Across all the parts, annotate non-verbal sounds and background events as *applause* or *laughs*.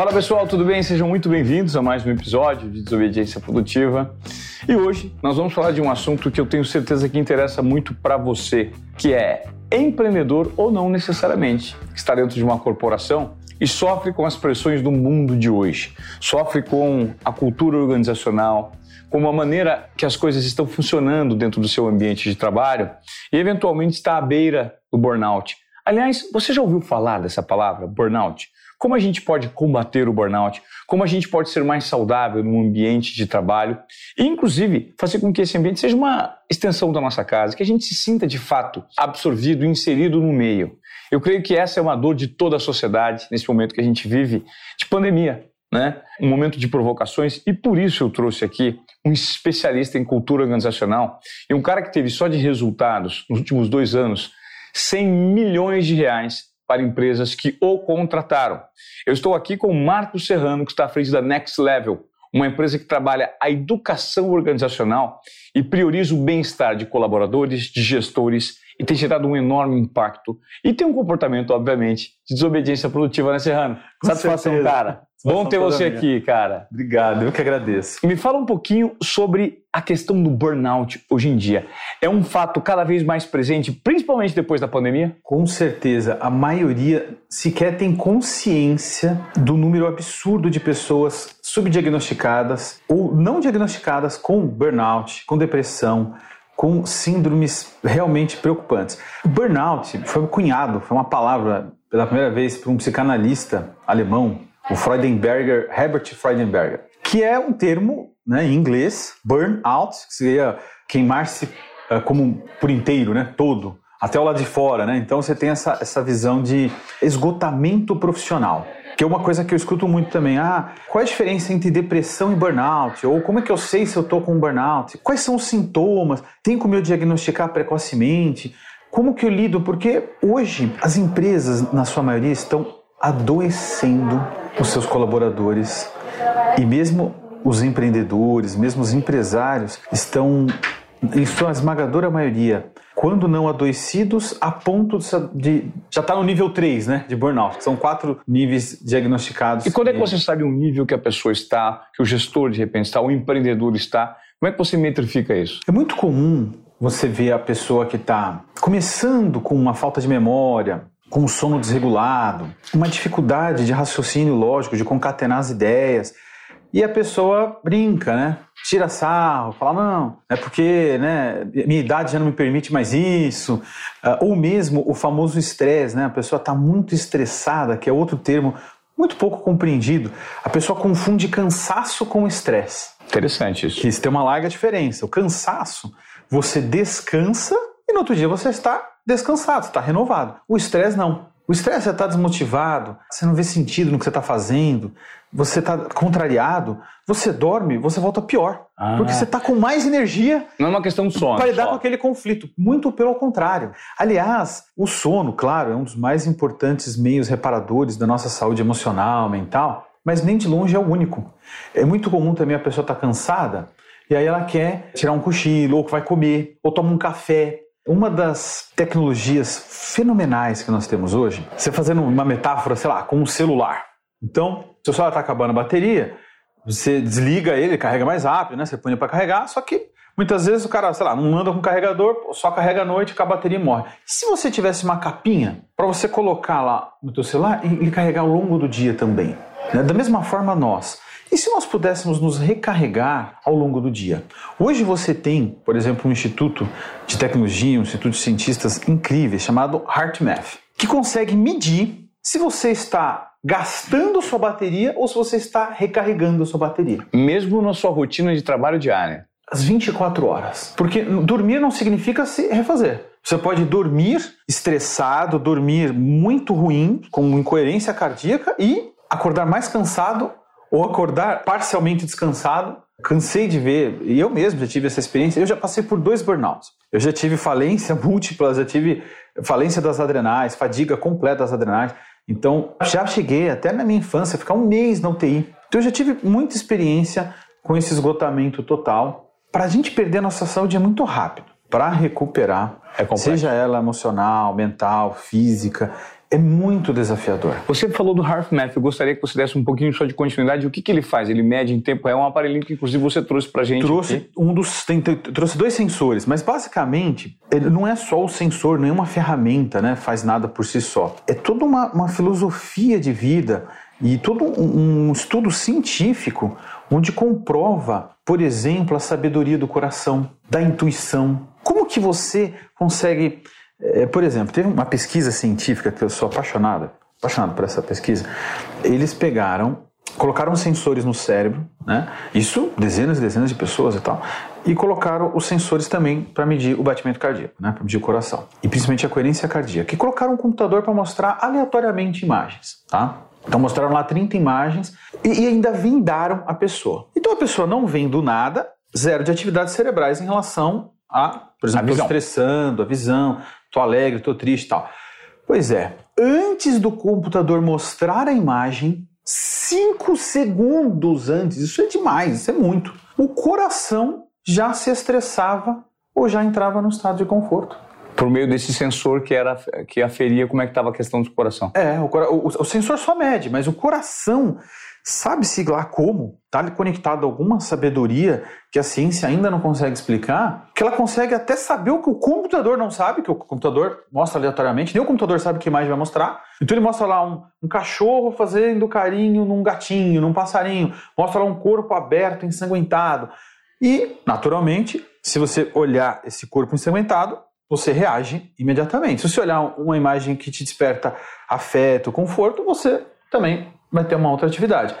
Fala pessoal, tudo bem? Sejam muito bem-vindos a mais um episódio de Desobediência Produtiva. E hoje nós vamos falar de um assunto que eu tenho certeza que interessa muito para você, que é empreendedor ou não necessariamente, que está dentro de uma corporação e sofre com as pressões do mundo de hoje, sofre com a cultura organizacional, com a maneira que as coisas estão funcionando dentro do seu ambiente de trabalho e eventualmente está à beira do burnout. Aliás, você já ouviu falar dessa palavra, burnout? Como a gente pode combater o burnout? Como a gente pode ser mais saudável no ambiente de trabalho? E, inclusive, fazer com que esse ambiente seja uma extensão da nossa casa, que a gente se sinta de fato absorvido, inserido no meio. Eu creio que essa é uma dor de toda a sociedade nesse momento que a gente vive de pandemia, né? Um momento de provocações e por isso eu trouxe aqui um especialista em cultura organizacional e um cara que teve só de resultados nos últimos dois anos 100 milhões de reais para empresas que o contrataram. Eu estou aqui com o Marco Serrano, que está à frente da Next Level, uma empresa que trabalha a educação organizacional e prioriza o bem-estar de colaboradores, de gestores e tem gerado um enorme impacto. E tem um comportamento, obviamente, de desobediência produtiva, né, Serrano? Com Satisfação, certeza. cara. Bom ter você minha. aqui, cara. Obrigado, eu que agradeço. Me fala um pouquinho sobre a questão do burnout hoje em dia. É um fato cada vez mais presente, principalmente depois da pandemia? Com certeza, a maioria sequer tem consciência do número absurdo de pessoas subdiagnosticadas ou não diagnosticadas com burnout, com depressão, com síndromes realmente preocupantes. Burnout foi cunhado, foi uma palavra pela primeira vez por um psicanalista alemão, o Freudenberger, Herbert Freudenberger, que é um termo né, em inglês, burnout, que seria queimar-se uh, como por inteiro, né, todo, até o lado de fora. Né? Então você tem essa, essa visão de esgotamento profissional. Que é uma coisa que eu escuto muito também. Ah, qual é a diferença entre depressão e burnout? Ou como é que eu sei se eu estou com burnout? Quais são os sintomas? Tem como eu diagnosticar precocemente? Como que eu lido? Porque hoje as empresas, na sua maioria, estão adoecendo os seus colaboradores e mesmo os empreendedores, mesmo os empresários estão em sua esmagadora maioria, quando não adoecidos, a ponto de. já está no nível 3, né? De burnout, são quatro níveis diagnosticados. E quando é que você sabe o nível que a pessoa está, que o gestor de repente está, o empreendedor está? Como é que você metrifica isso? É muito comum você ver a pessoa que está começando com uma falta de memória, com um sono desregulado, uma dificuldade de raciocínio lógico, de concatenar as ideias. E a pessoa brinca, né? Tira sarro, fala, não, é porque né, minha idade já não me permite mais isso. Uh, ou mesmo o famoso estresse, né? A pessoa está muito estressada, que é outro termo muito pouco compreendido. A pessoa confunde cansaço com estresse. Interessante isso. Que isso tem uma larga diferença. O cansaço, você descansa e no outro dia você está descansado, está renovado. O estresse não. O estresse você está desmotivado, você não vê sentido no que você está fazendo, você está contrariado, você dorme, você volta pior. Ah. Porque você está com mais energia Não é uma questão de sono. para lidar só. com aquele conflito. Muito pelo contrário. Aliás, o sono, claro, é um dos mais importantes meios reparadores da nossa saúde emocional, mental, mas nem de longe é o único. É muito comum também a pessoa estar cansada e aí ela quer tirar um cochilo, ou vai comer, ou toma um café. Uma das tecnologias fenomenais que nós temos hoje, você fazendo uma metáfora, sei lá, com um celular. Então, seu celular está acabando a bateria, você desliga ele, carrega mais rápido, né? Você põe para carregar, só que muitas vezes o cara, sei lá, não anda com carregador, só carrega à noite, que a bateria morre. E se você tivesse uma capinha para você colocar lá no teu celular e ele carregar ao longo do dia também? né? Da mesma forma nós. E se nós pudéssemos nos recarregar ao longo do dia? Hoje você tem, por exemplo, um instituto de tecnologia, um instituto de cientistas incríveis chamado HeartMath, que consegue medir se você está gastando sua bateria ou se você está recarregando sua bateria. Mesmo na sua rotina de trabalho diária. Às 24 horas. Porque dormir não significa se refazer. Você pode dormir estressado, dormir muito ruim, com incoerência cardíaca e acordar mais cansado ou acordar parcialmente descansado. Cansei de ver, e eu mesmo já tive essa experiência. Eu já passei por dois burnouts. Eu já tive falência *laughs* múltipla, já tive falência das adrenais, fadiga completa das adrenais. Então, já cheguei até na minha infância ficar um mês na UTI. Então, eu já tive muita experiência com esse esgotamento total. Para a gente perder a nossa saúde é muito rápido. Para recuperar, É seja ela emocional, mental, física, é muito desafiador. Você falou do HeartMath, eu gostaria que você desse um pouquinho só de continuidade. O que, que ele faz? Ele mede em tempo real, é um aparelhinho que inclusive você trouxe pra gente. Trouxe aqui. um dos tem, tem, trouxe dois sensores, mas basicamente ele não é só o sensor, nenhuma ferramenta, né, faz nada por si só. É toda uma, uma filosofia de vida e todo um, um estudo científico onde comprova, por exemplo, a sabedoria do coração, da intuição. Como que você consegue é, por exemplo, teve uma pesquisa científica que eu sou apaixonada, apaixonado por essa pesquisa. Eles pegaram, colocaram sensores no cérebro, né? Isso dezenas e dezenas de pessoas e tal, e colocaram os sensores também para medir o batimento cardíaco, né? Para medir o coração e principalmente a coerência cardíaca. E colocaram um computador para mostrar aleatoriamente imagens, tá? Então mostraram lá 30 imagens e, e ainda vindaram a pessoa. Então a pessoa não vem do nada, zero de atividades cerebrais em relação a, por exemplo, estou estressando, a visão, tô alegre, tô triste e tal. Pois é, antes do computador mostrar a imagem, cinco segundos antes, isso é demais, isso é muito, o coração já se estressava ou já entrava no estado de conforto. Por meio desse sensor que, era, que aferia como é que estava a questão do coração. É, o, o, o sensor só mede, mas o coração Sabe-se lá como? Está conectado a alguma sabedoria que a ciência ainda não consegue explicar, que ela consegue até saber o que o computador não sabe, que o computador mostra aleatoriamente, nem o computador sabe que imagem vai mostrar. Então ele mostra lá um, um cachorro fazendo carinho num gatinho, num passarinho, mostra lá um corpo aberto, ensanguentado. E, naturalmente, se você olhar esse corpo ensanguentado, você reage imediatamente. Se você olhar uma imagem que te desperta afeto, conforto, você também vai ter uma outra atividade.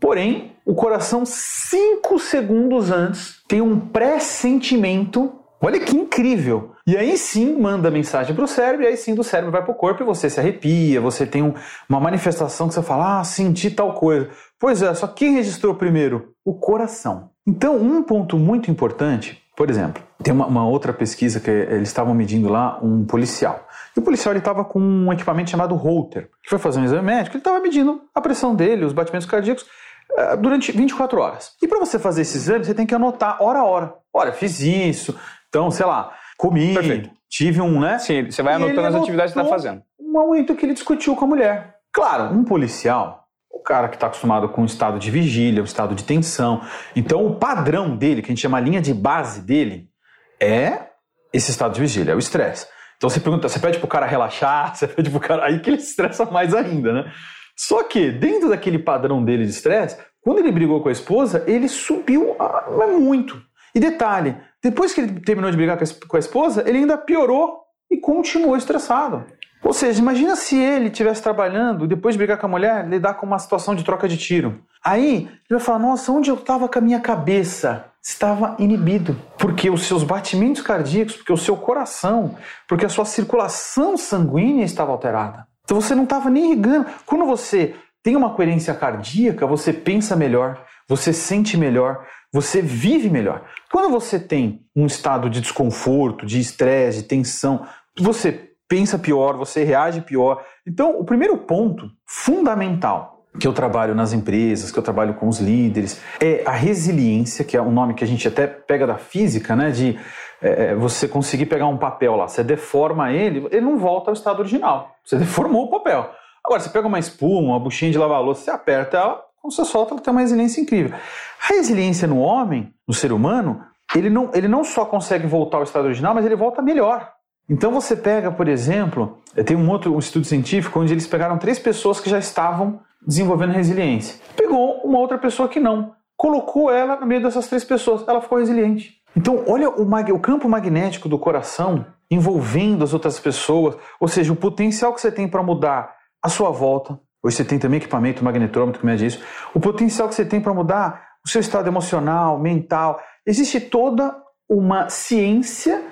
Porém, o coração, cinco segundos antes, tem um pressentimento. Olha que incrível! E aí sim manda mensagem para o cérebro, e aí sim do cérebro vai para o corpo e você se arrepia, você tem um, uma manifestação que você fala, ah, senti tal coisa. Pois é, só quem registrou primeiro? O coração. Então, um ponto muito importante, por exemplo, tem uma, uma outra pesquisa que eles estavam medindo lá um policial. E o policial estava com um equipamento chamado Holter, que foi fazer um exame médico, ele estava medindo a pressão dele, os batimentos cardíacos, uh, durante 24 horas. E para você fazer esse exame, você tem que anotar hora a hora. Olha, fiz isso, então, sei lá, comi, Perfeito. tive um, né? Sim, você vai anotando as atividades que está fazendo. Um momento que ele discutiu com a mulher. Claro, um policial, o cara que está acostumado com um estado de vigília, um estado de tensão. Então, o padrão dele, que a gente chama a linha de base dele, é esse estado de vigília, é o estresse. Então você pergunta, você pede pro cara relaxar, *laughs* você pede pro cara. Aí que ele estressa mais ainda, né? Só que, dentro daquele padrão dele de estresse, quando ele brigou com a esposa, ele subiu muito. E detalhe, depois que ele terminou de brigar com a esposa, ele ainda piorou e continuou estressado. Ou seja, imagina se ele estivesse trabalhando, depois de brigar com a mulher, lidar com uma situação de troca de tiro. Aí ele vai falar: Nossa, onde eu estava com a minha cabeça? estava inibido, porque os seus batimentos cardíacos, porque o seu coração, porque a sua circulação sanguínea estava alterada. Então você não estava nem irrigando. Quando você tem uma coerência cardíaca, você pensa melhor, você sente melhor, você vive melhor. Quando você tem um estado de desconforto, de estresse, de tensão, você pensa pior, você reage pior. Então, o primeiro ponto fundamental que eu trabalho nas empresas, que eu trabalho com os líderes, é a resiliência, que é um nome que a gente até pega da física, né? De é, é, você conseguir pegar um papel lá, você deforma ele, ele não volta ao estado original. Você *laughs* deformou o papel. Agora, você pega uma espuma, uma buchinha de lavar louça, você aperta ela, quando você solta, ela tem uma resiliência incrível. A resiliência no homem, no ser humano, ele não, ele não só consegue voltar ao estado original, mas ele volta melhor. Então você pega, por exemplo, tem um outro um estudo científico onde eles pegaram três pessoas que já estavam desenvolvendo resiliência. Pegou uma outra pessoa que não, colocou ela no meio dessas três pessoas, ela ficou resiliente. Então, olha o, o campo magnético do coração envolvendo as outras pessoas, ou seja, o potencial que você tem para mudar a sua volta. Hoje você tem também equipamento magnetrômetro que mede isso. O potencial que você tem para mudar o seu estado emocional, mental. Existe toda uma ciência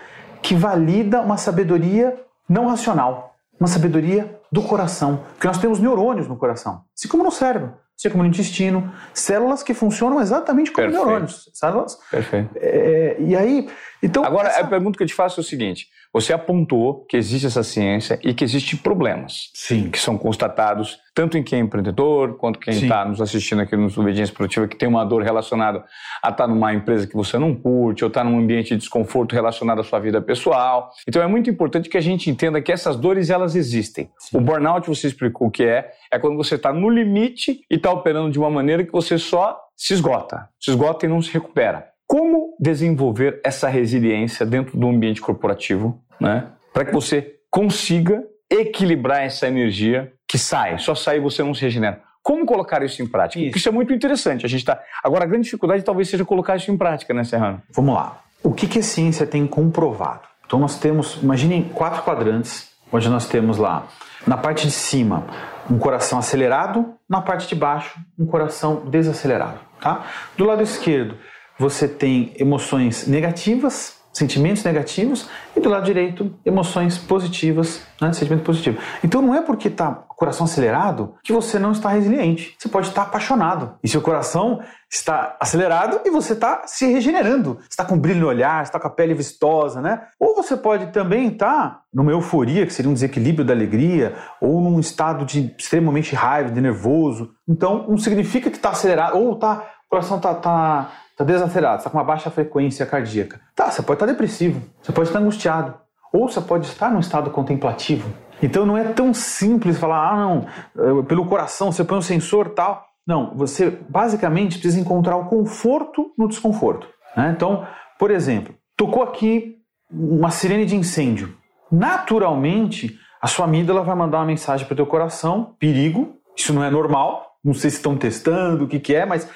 que valida uma sabedoria não racional, uma sabedoria do coração, porque nós temos neurônios no coração, assim como no cérebro, assim como no intestino, células que funcionam exatamente como Perfeito. neurônios, células. Perfeito. É, e aí Então, Agora, essa... a pergunta que eu te faço é o seguinte: você apontou que existe essa ciência e que existem problemas Sim. que são constatados tanto em quem é empreendedor, quanto quem está nos assistindo aqui no Obediência Produtiva, que tem uma dor relacionada a estar tá numa empresa que você não curte, ou estar tá num ambiente de desconforto relacionado à sua vida pessoal. Então é muito importante que a gente entenda que essas dores elas existem. Sim. O burnout, você explicou o que é, é quando você está no limite e está operando de uma maneira que você só se esgota, se esgota e não se recupera. Como desenvolver essa resiliência dentro do ambiente corporativo né? Para que você consiga equilibrar essa energia que sai, só sai e você não se regenera. Como colocar isso em prática? Isso, isso é muito interessante. A gente tá... Agora, a grande dificuldade talvez seja colocar isso em prática, né, Serrano? Vamos lá. O que, que a ciência tem comprovado? Então, nós temos, imaginem quatro quadrantes, onde nós temos lá, na parte de cima, um coração acelerado, na parte de baixo, um coração desacelerado. Tá? Do lado esquerdo, você tem emoções negativas, sentimentos negativos e do lado direito emoções positivas, né, sentimento positivo. Então não é porque está coração acelerado que você não está resiliente. Você pode estar apaixonado e seu coração está acelerado e você está se regenerando. está com brilho no olhar, está com a pele vistosa, né? Ou você pode também estar numa euforia, que seria um desequilíbrio da alegria, ou num estado de extremamente raiva, de nervoso. Então não significa que está acelerado ou tá o coração está tá está desacelerado, está com uma baixa frequência cardíaca. Tá, você pode estar tá depressivo, você pode estar angustiado, ou você pode estar num estado contemplativo. Então não é tão simples falar, ah, não, pelo coração você põe um sensor tal. Não, você basicamente precisa encontrar o conforto no desconforto. Né? Então, por exemplo, tocou aqui uma sirene de incêndio. Naturalmente, a sua amígdala vai mandar uma mensagem para o teu coração, perigo, isso não é normal, não sei se estão testando, o que, que é, mas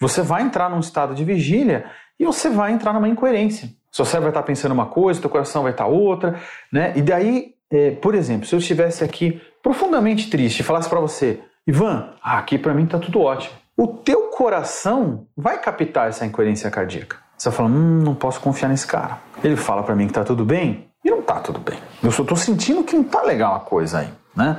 você vai entrar num estado de vigília e você vai entrar numa incoerência. Seu cérebro vai estar pensando uma coisa, seu coração vai estar outra, né? E daí, é, por exemplo, se eu estivesse aqui profundamente triste e falasse para você, Ivan, ah, aqui para mim tá tudo ótimo. O teu coração vai captar essa incoerência cardíaca. Você vai falar, hum, não posso confiar nesse cara. Ele fala para mim que tá tudo bem e não tá tudo bem. Eu só tô sentindo que não tá legal a coisa aí, né?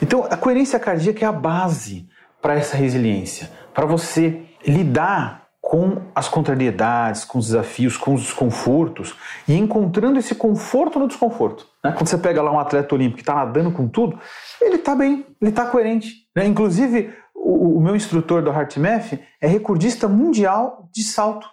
Então, a coerência cardíaca é a base para essa resiliência, para você lidar com as contrariedades, com os desafios, com os desconfortos e encontrando esse conforto no desconforto. Né? Quando você pega lá um atleta olímpico que está nadando com tudo, ele está bem, ele está coerente. Né? Inclusive, o, o, meu instrutor do HeartMath é recordista mundial de salto,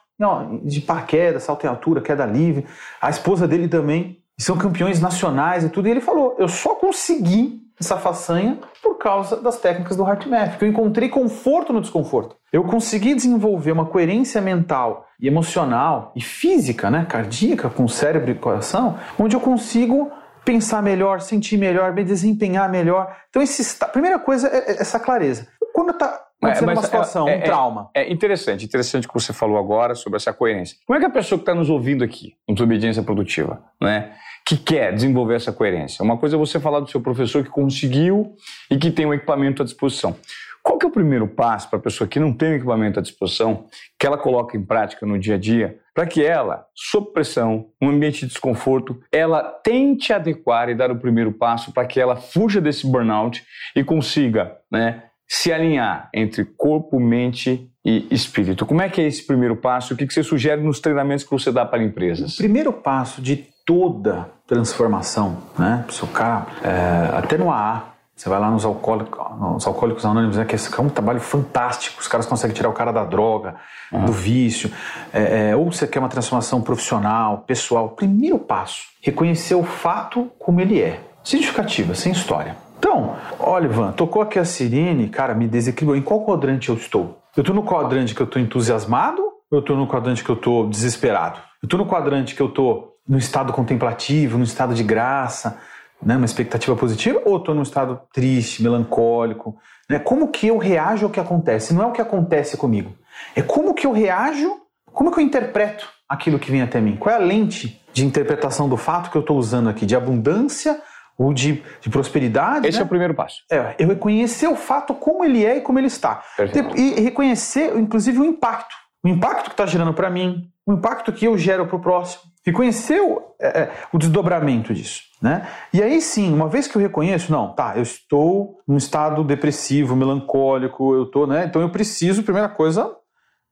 de paraquedas, salto em altura, queda livre. A esposa dele também. São campeões nacionais e tudo. E ele falou: eu só consegui essa façanha por causa das técnicas do HeartMath, que eu encontrei conforto no desconforto. Eu consegui desenvolver uma coerência mental e emocional e física, né, cardíaca, com o cérebro e coração, onde eu consigo pensar melhor, sentir melhor, me desempenhar melhor. Então, esse, a primeira coisa é, é essa clareza. Quando está acontecendo é, uma situação, é, um é, trauma. É, interessante, interessante o que você falou agora sobre essa coerência. Como é que a pessoa que está nos ouvindo aqui, em desobediência produtiva, né? Que quer desenvolver essa coerência. Uma coisa é você falar do seu professor que conseguiu e que tem um equipamento à disposição. Qual que é o primeiro passo para a pessoa que não tem um equipamento à disposição, que ela coloca em prática no dia a dia, para que ela, sob pressão, um ambiente de desconforto, ela tente adequar e dar o primeiro passo para que ela fuja desse burnout e consiga né, se alinhar entre corpo, mente e espírito. Como é que é esse primeiro passo? O que você sugere nos treinamentos que você dá para empresas? O primeiro passo de toda transformação, né? Se o cara, é, até no AA, você vai lá nos alcoólicos, nos alcoólicos anônimos, né, que é um trabalho fantástico. Os caras conseguem tirar o cara da droga, uhum. do vício. É, é, ou você quer uma transformação profissional, pessoal. Primeiro passo, reconhecer o fato como ele é. Sem justificativa, sem história. Então, olha, Ivan, tocou aqui a sirene, cara, me desequilibrou. Em qual quadrante eu estou? Eu estou no quadrante que eu estou entusiasmado ou eu estou no quadrante que eu estou desesperado? Eu estou no quadrante que eu estou no estado contemplativo, no estado de graça, né, uma expectativa positiva, ou estou num estado triste, melancólico? Né? Como que eu reajo ao que acontece? Não é o que acontece comigo, é como que eu reajo, como que eu interpreto aquilo que vem até mim? Qual é a lente de interpretação do fato que eu estou usando aqui? De abundância ou de, de prosperidade? Esse né? é o primeiro passo. É, eu reconhecer o fato como ele é e como ele está. Perfeito. E reconhecer, inclusive, o impacto. O impacto que está gerando para mim, o impacto que eu gero para o próximo reconhecer o, é, é, o desdobramento disso. Né? E aí sim, uma vez que eu reconheço, não, tá, eu estou num estado depressivo, melancólico, eu estou, né? Então eu preciso, primeira coisa,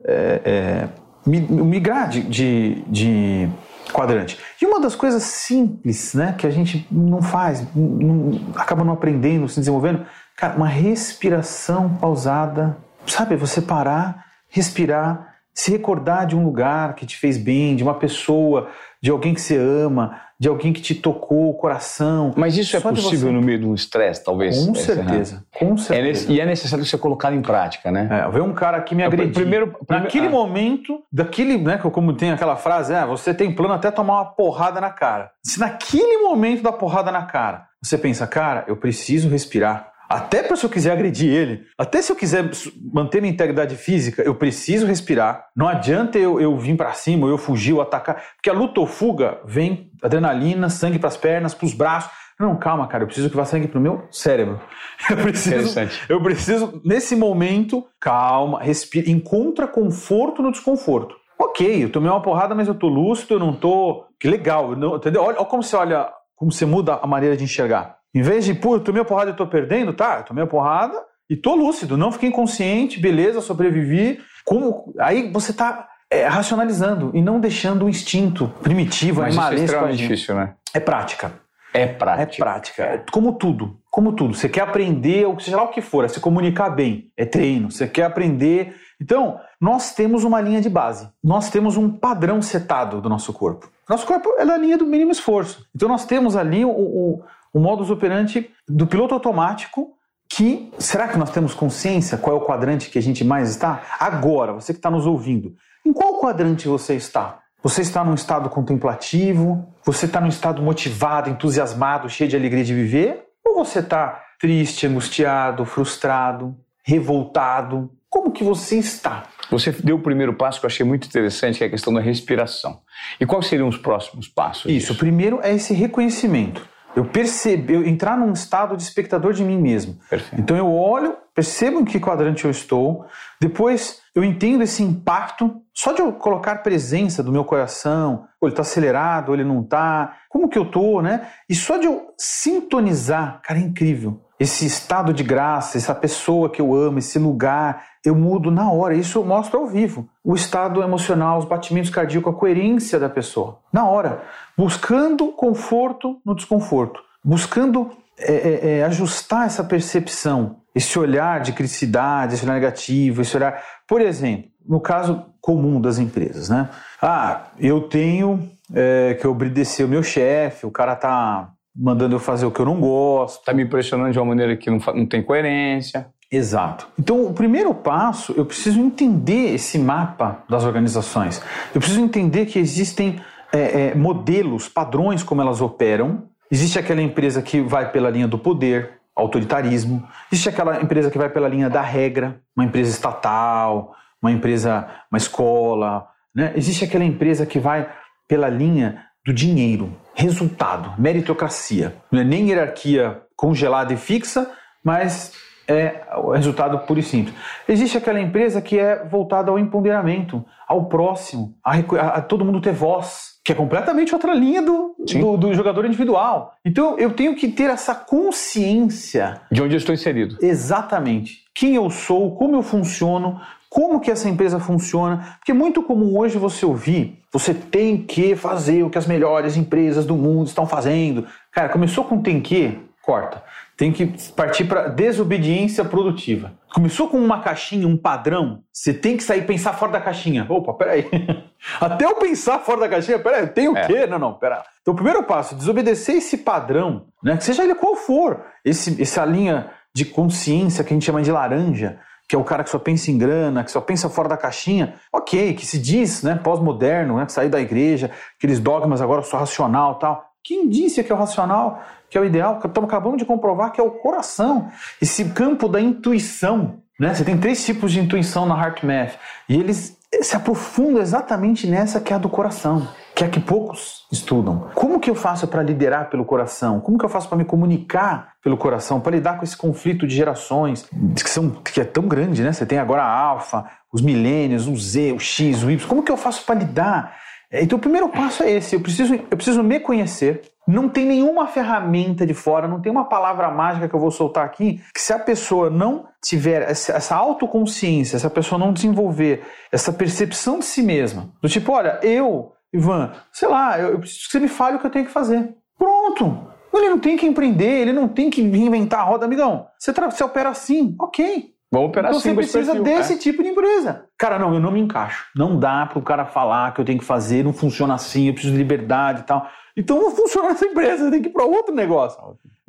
é, é, migrar de, de, de, quadrante. E uma das coisas simples, né, que a gente não faz, não, acaba não aprendendo, se desenvolvendo, cara, uma respiração pausada, sabe? Você parar, respirar, se recordar de um lugar que te fez bem, de uma pessoa, de alguém que você ama, de alguém que te tocou o coração. Mas isso é possível você... no meio de um estresse, talvez? Com certeza, com certeza. É, e é necessário ser colocado em prática, né? É, ver um cara que me agrediu. Primeiro, primeiro, naquele ah. momento, daquele, né, como tem aquela frase, é, você tem plano até tomar uma porrada na cara. Se naquele momento da porrada na cara, você pensa, cara, eu preciso respirar. Até para se eu quiser agredir ele, até se eu quiser manter minha integridade física, eu preciso respirar. Não adianta eu, eu vir para cima, eu fugir, ou atacar. Porque a luta ou fuga vem adrenalina, sangue para as pernas, para os braços. Não, calma, cara, eu preciso que vá sangue pro meu cérebro. *laughs* Eu preciso, eu preciso nesse momento, calma, respira, encontra conforto no desconforto. Ok, eu tomei uma porrada, mas eu tô lúcido, eu não tô. Que legal, não, entendeu? Olha, olha como você olha, como você muda a maneira de enxergar. Em vez de, pô, eu tomei a porrada e tô perdendo, tá, eu tomei a porrada e tô lúcido, não fiquei inconsciente, beleza, sobrevivi. Como... Aí você tá é, racionalizando e não deixando o instinto primitivo, Mas animalesco. Isso é extremamente difícil, né? É prática. É prática. É prática. É como tudo. Como tudo. Você quer aprender, seja lá o que for, é se comunicar bem. É treino. Você quer aprender. Então, nós temos uma linha de base. Nós temos um padrão setado do nosso corpo. Nosso corpo é a linha do mínimo esforço. Então, nós temos ali o, o o modus operandi do piloto automático que será que nós temos consciência qual é o quadrante que a gente mais está? Agora, você que está nos ouvindo, em qual quadrante você está? Você está num estado contemplativo? Você está num estado motivado, entusiasmado, cheio de alegria de viver? Ou você está triste, angustiado, frustrado, revoltado? Como que você está? Você deu o primeiro passo que eu achei muito interessante, que é a questão da respiração. E quais seriam os próximos passos? Isso, disso? o primeiro é esse reconhecimento. Eu percebo, eu entrar num estado de espectador de mim mesmo. Perfeito. Então eu olho, percebo em que quadrante eu estou, depois eu entendo esse impacto, só de eu colocar presença do meu coração, ou ele está acelerado, ou ele não está, como que eu estou, né? E só de eu sintonizar, cara, é incrível esse estado de graça, essa pessoa que eu amo, esse lugar, eu mudo na hora. Isso eu mostro ao vivo. O estado emocional, os batimentos cardíacos, a coerência da pessoa. Na hora. Buscando conforto no desconforto. Buscando é, é, é, ajustar essa percepção, esse olhar de criticidade, esse olhar negativo, esse olhar. Por exemplo, no caso comum das empresas, né? Ah, eu tenho é, que obedecer o meu chefe, o cara tá mandando eu fazer o que eu não gosto. Está me impressionando de uma maneira que não, não tem coerência. Exato. Então, o primeiro passo, eu preciso entender esse mapa das organizações. Eu preciso entender que existem é, é, modelos, padrões como elas operam. Existe aquela empresa que vai pela linha do poder, autoritarismo. Existe aquela empresa que vai pela linha da regra, uma empresa estatal, uma empresa, uma escola. Né? Existe aquela empresa que vai pela linha do dinheiro, resultado, meritocracia. Não é nem hierarquia congelada e fixa, mas é o resultado puro e simples. Existe aquela empresa que é voltada ao empoderamento, ao próximo, a, a, a todo mundo ter voz, que é completamente outra linha do, do, do, jogador individual. Então eu tenho que ter essa consciência. De onde eu estou inserido. Exatamente. Quem eu sou, como eu funciono, como que essa empresa funciona? Porque é muito comum hoje você ouvir, você tem que fazer o que as melhores empresas do mundo estão fazendo. Cara, começou com tem que, corta. Tem que partir para desobediência produtiva. Começou com uma caixinha, um padrão, você tem que sair e pensar fora da caixinha. Opa, peraí. *laughs* Até eu pensar fora da caixinha, peraí, tem o é. quê? Não, não, pera. Então, o primeiro passo, desobedecer esse padrão, né? Que seja ele qual for, esse, essa linha de consciência que a gente chama de laranja, que é o cara que só pensa em grana, que só pensa fora da caixinha, ok, que se diz né, pós-moderno, né, sair da igreja, aqueles dogmas agora só racional tal. Quem disse que é o racional, que é o ideal? Estamos acabando de comprovar que é o coração, esse campo da intuição. Né? Você tem três tipos de intuição na HeartMath e eles se aprofundam exatamente nessa que é a do coração que é que poucos estudam. Como que eu faço para liderar pelo coração? Como que eu faço para me comunicar pelo coração, para lidar com esse conflito de gerações que, são, que é tão grande, né? Você tem agora a alfa, os milênios, o Z, o X, o Y. Como que eu faço para lidar? É, então o primeiro passo é esse, eu preciso, eu preciso me conhecer, não tem nenhuma ferramenta de fora, não tem uma palavra mágica que eu vou soltar aqui, que se a pessoa não tiver essa, essa autoconsciência, se a pessoa não desenvolver essa percepção de si mesma, do tipo, olha, eu Ivan, sei lá, eu, eu preciso que você me fale o que eu tenho que fazer. Pronto. Ele não tem que empreender, ele não tem que reinventar a roda, amigão. Você, você opera assim, ok. Vamos operar então assim, você precisa perfil, desse é. tipo de empresa. Cara, não, eu não me encaixo. Não dá para o cara falar que eu tenho que fazer, não funciona assim, eu preciso de liberdade e tal. Então não funciona essa empresa, tem que ir para outro negócio.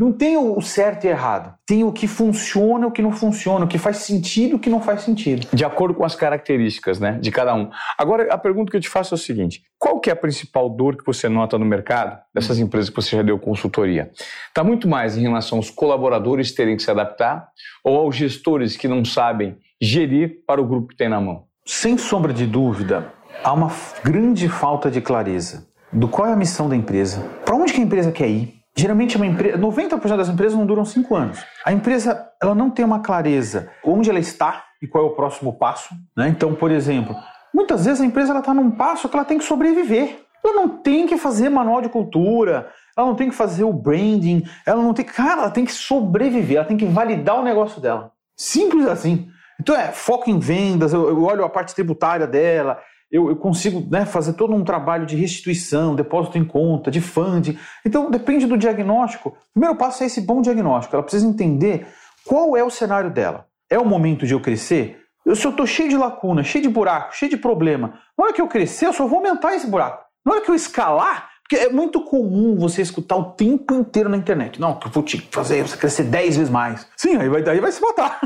Não tem o certo e errado. Tem o que funciona e o que não funciona, o que faz sentido e o que não faz sentido. De acordo com as características né, de cada um. Agora, a pergunta que eu te faço é o seguinte: qual que é a principal dor que você nota no mercado dessas empresas que você já deu consultoria? Está muito mais em relação aos colaboradores terem que se adaptar ou aos gestores que não sabem gerir para o grupo que tem na mão? Sem sombra de dúvida, há uma grande falta de clareza do qual é a missão da empresa, para onde que a empresa quer ir. Geralmente uma empresa, 90% das empresas não duram 5 anos. A empresa ela não tem uma clareza onde ela está e qual é o próximo passo. Né? Então, por exemplo, muitas vezes a empresa está num passo que ela tem que sobreviver. Ela não tem que fazer manual de cultura, ela não tem que fazer o branding, ela não tem. Cara, ela tem que sobreviver, ela tem que validar o negócio dela. Simples assim. Então é foco em vendas, eu, eu olho a parte tributária dela, eu, eu consigo né, fazer todo um trabalho de restituição, depósito em conta, de funding. Então depende do diagnóstico. O primeiro passo é esse bom diagnóstico. Ela precisa entender qual é o cenário dela. É o momento de eu crescer? Eu, se eu estou cheio de lacuna, cheio de buraco, cheio de problema, na hora que eu crescer, eu só vou aumentar esse buraco. Na hora que eu escalar, porque é muito comum você escutar o tempo inteiro na internet. Não, que eu vou te fazer você crescer 10 vezes mais. Sim, aí vai, aí vai se matar.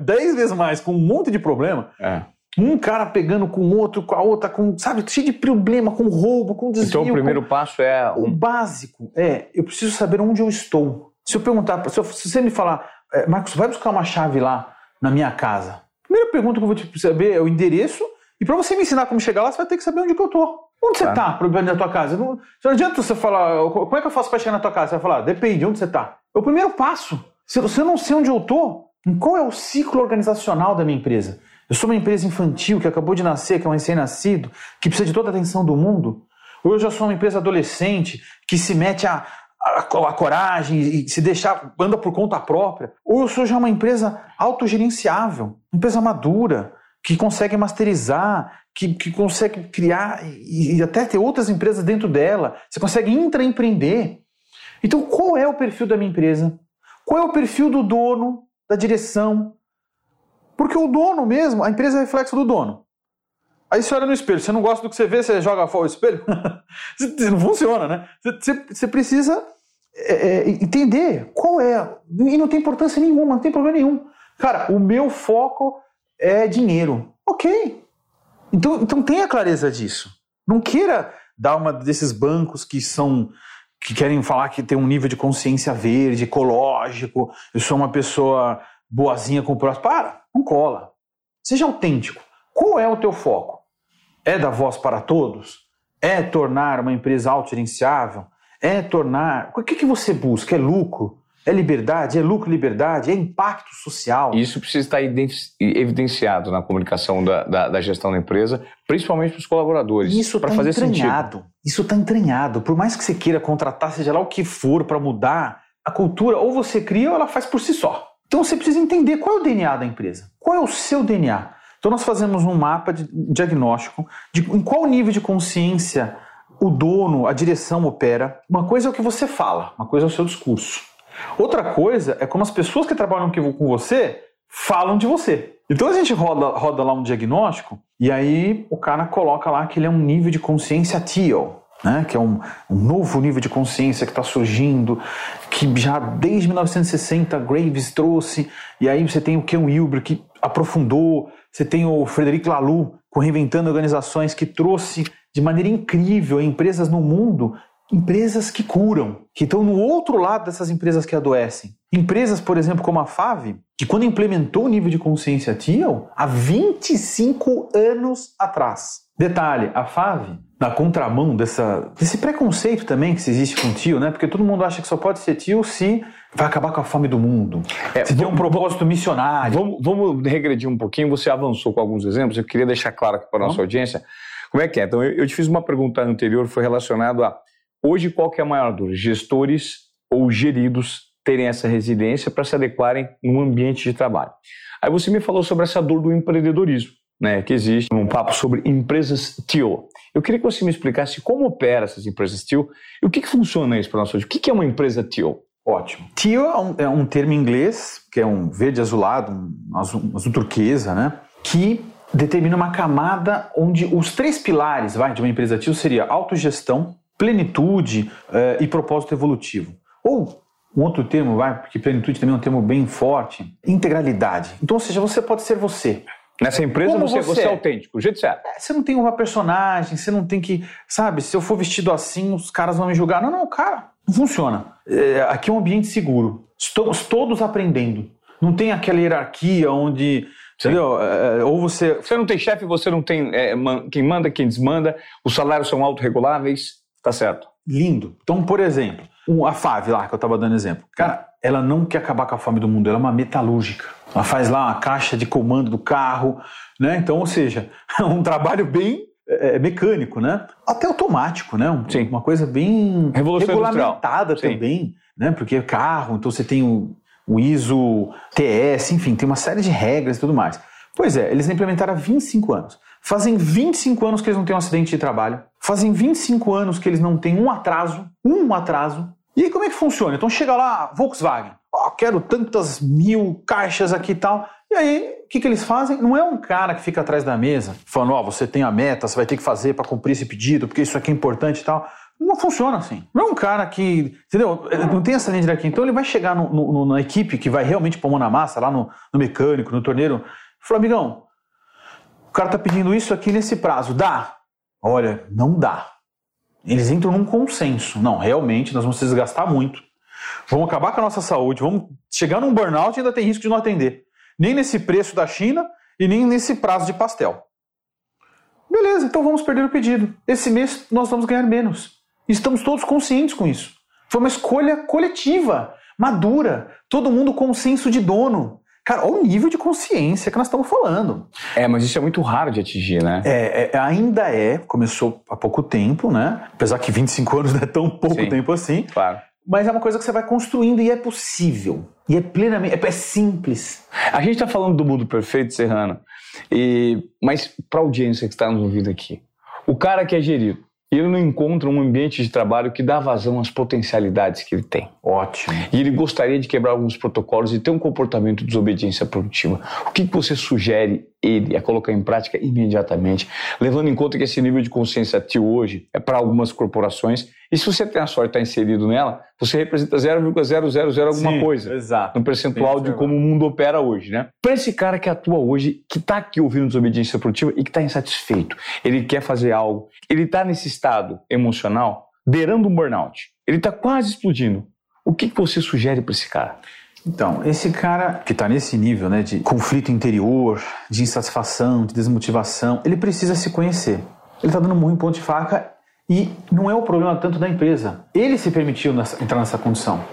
10 *laughs* vezes mais, com um monte de problema. É. Um cara pegando com o outro, com a outra, com, sabe, cheio de problema, com roubo, com desvio. Então, o primeiro com... passo é. O básico é, eu preciso saber onde eu estou. Se eu perguntar, se, eu, se você me falar, é, Marcos, vai buscar uma chave lá na minha casa. Primeira pergunta que eu vou te saber é o endereço. E para você me ensinar como chegar lá, você vai ter que saber onde que eu tô. Onde você Tá. tá, problema na tua casa? Não, não adianta você falar, como é que eu faço para chegar na tua casa? Você vai falar, depende, onde você tá? É o primeiro passo. Se eu não sei onde eu tô, qual é o ciclo organizacional da minha empresa? Eu sou uma empresa infantil que acabou de nascer, que é um recém-nascido, que precisa de toda a atenção do mundo? Ou eu já sou uma empresa adolescente que se mete a, a, a coragem e se deixar, anda por conta própria? Ou eu sou já uma empresa autogerenciável, empresa madura, que consegue masterizar, que, que consegue criar e, e até ter outras empresas dentro dela. Você consegue intraempreender. Então, qual é o perfil da minha empresa? Qual é o perfil do dono, da direção? Porque o dono mesmo, a empresa é reflexo do dono. Aí você olha no espelho, você não gosta do que você vê, você joga fora o espelho? *laughs* não funciona, né? Você, precisa é, é, entender qual é. E não tem importância nenhuma, não tem problema nenhum. Cara, o meu foco é dinheiro. Ok. Então, então tenha clareza disso. Não queira dar uma desses bancos que são que querem falar que tem um nível de consciência verde, ecológico, eu sou uma pessoa boazinha com o próximo. Para, não cola. Seja autêntico. Qual é o teu foco? É dar voz para todos? É tornar uma empresa autogerenciável? É tornar. O que, que você busca? É lucro? É liberdade? É lucro e liberdade? É impacto social? Isso precisa estar evidenciado na comunicação da, da, da gestão da empresa, principalmente para os colaboradores. Isso está entranhado. sentido. Isso está entranhado. Por mais que você queira contratar, seja lá o que for, para mudar a cultura, ou você cria ou ela faz por si só. Então você precisa entender qual é o DNA da empresa. Qual é o seu DNA? Então nós fazemos um mapa de diagnóstico de em qual nível de consciência o dono, a direção opera. Uma coisa é o que você fala, uma coisa é o seu discurso. Outra coisa é como as pessoas que trabalham com você falam de você. Então a gente roda, roda lá um diagnóstico e aí o cara coloca lá que ele é um nível de consciência teal, né? que é um, um novo nível de consciência que está surgindo, que já desde 1960 Graves trouxe, e aí você tem o Ken Wilber que aprofundou, você tem o Frederic Laloux com Reinventando Organizações que trouxe de maneira incrível empresas no mundo empresas que curam, que estão no outro lado dessas empresas que adoecem. Empresas, por exemplo, como a FAV, que quando implementou o nível de consciência TIAL, há 25 anos atrás. Detalhe, a FAV, na contramão dessa, desse preconceito também que existe com tio, né? Porque todo mundo acha que só pode ser tio se vai acabar com a fome do mundo. É, se tem um vamos- propósito missionário. Vamos, vamos regredir um pouquinho. Você avançou com alguns exemplos. Eu queria deixar claro aqui para a nossa Vamos. audiência como é que é. Então, eu, eu te fiz uma pergunta anterior, foi relacionado a hoje qual que é a maior dor? Gestores ou geridos terem essa resiliência para se adequarem num ambiente de trabalho. Aí você me falou sobre essa dor do empreendedorismo, né, que existe um papo sobre empresas TIO. Eu queria que você me explicasse como opera essas empresas TIL e o que, que funciona isso para nós hoje. O que, que é uma empresa TIL? Ótimo. Teal é um, é um, termo em inglês, que é um verde azulado, um azul, azul turquesa, né? Que determina uma camada onde os três pilares vai, de uma empresa TIL seria autogestão, plenitude uh, e propósito evolutivo. Ou um outro termo, vai, porque plenitude também é um termo bem forte, integralidade. Então, ou seja, você pode ser você. Nessa empresa você, você, você, é autêntico, o jeito certo. É, você não tem uma personagem, você não tem que, sabe, se eu for vestido assim, os caras vão me julgar. Não, não, cara, não funciona. É, aqui é um ambiente seguro. Estamos todos aprendendo. Não tem aquela hierarquia onde. Sim. Entendeu? É, é, ou você. Você não tem chefe, você não tem é, man, quem manda, quem desmanda, os salários são autorreguláveis, tá certo. Lindo. Então, por exemplo, a FAV lá que eu estava dando exemplo. Cara, ela não quer acabar com a fome do mundo, ela é uma metalúrgica. Ela faz lá uma caixa de comando do carro, né? Então, ou seja, é *laughs* um trabalho bem é, é, mecânico, né? Até automático, né? Um, Sim. Uma coisa bem Revolução regulamentada também, né? Porque é carro, então você tem o, o ISO TS, enfim, tem uma série de regras e tudo mais. Pois é, eles implementaram há 25 anos. Fazem 25 anos que eles não têm um acidente de trabalho. Fazem 25 anos que eles não têm um atraso, um atraso. E aí como é que funciona? Então chega lá, Volkswagen, oh, quero tantas mil caixas aqui e tal. E aí, o que, que eles fazem? Não é um cara que fica atrás da mesa falando, ó, oh, você tem a meta, você vai ter que fazer para cumprir esse pedido, porque isso aqui é importante e tal. Não funciona assim. Não é um cara que, entendeu? Não tem essa linha aqui. Então ele vai chegar no, no, na equipe que vai realmente pôr mão na massa, lá no, no mecânico, no torneiro, e amigão, o cara tá pedindo isso aqui nesse prazo, dá? Olha, não dá. Eles entram num consenso. Não, realmente, nós vamos desgastar muito. Vamos acabar com a nossa saúde, vamos chegar num burnout e ainda tem risco de não atender nem nesse preço da China e nem nesse prazo de pastel. Beleza, então vamos perder o pedido. Esse mês nós vamos ganhar menos. Estamos todos conscientes com isso. Foi uma escolha coletiva, madura, todo mundo com senso de dono. Cara, olha o nível de consciência que nós estamos falando. É, mas isso é muito raro de atingir, né? É, é ainda é, começou há pouco tempo, né? Apesar que 25 anos *laughs* não é tão pouco Sim, tempo assim. Claro. Mas é uma coisa que você vai construindo e é possível. E é plenamente, é, é simples. A gente está falando do mundo perfeito, Serrano, e, mas para a audiência que está nos ouvindo aqui, o cara que é gerido, ele não encontra um ambiente de trabalho que dá vazão às potencialidades que ele tem. Ótimo. E ele gostaria de quebrar alguns protocolos e ter um comportamento de desobediência produtiva. O que você sugere ele a colocar em prática imediatamente, levando em conta que esse nível de consciência ativo hoje é para algumas corporações e se você tem a sorte de estar inserido nela, você representa 0,000 alguma Sim, coisa. Exato. No percentual de como o mundo opera hoje, né? Para esse cara que atua hoje, que está aqui ouvindo desobediência produtiva e que está insatisfeito, ele quer fazer algo, ele está nesse estado emocional, beirando um burnout, ele está quase explodindo. O que, que você sugere para esse cara? Então, esse cara que está nesse nível né, de conflito interior, de insatisfação, de desmotivação, ele precisa se conhecer. Ele está dando muito ponto de faca e não é o problema tanto da empresa. Ele se permitiu nessa, entrar nessa condição.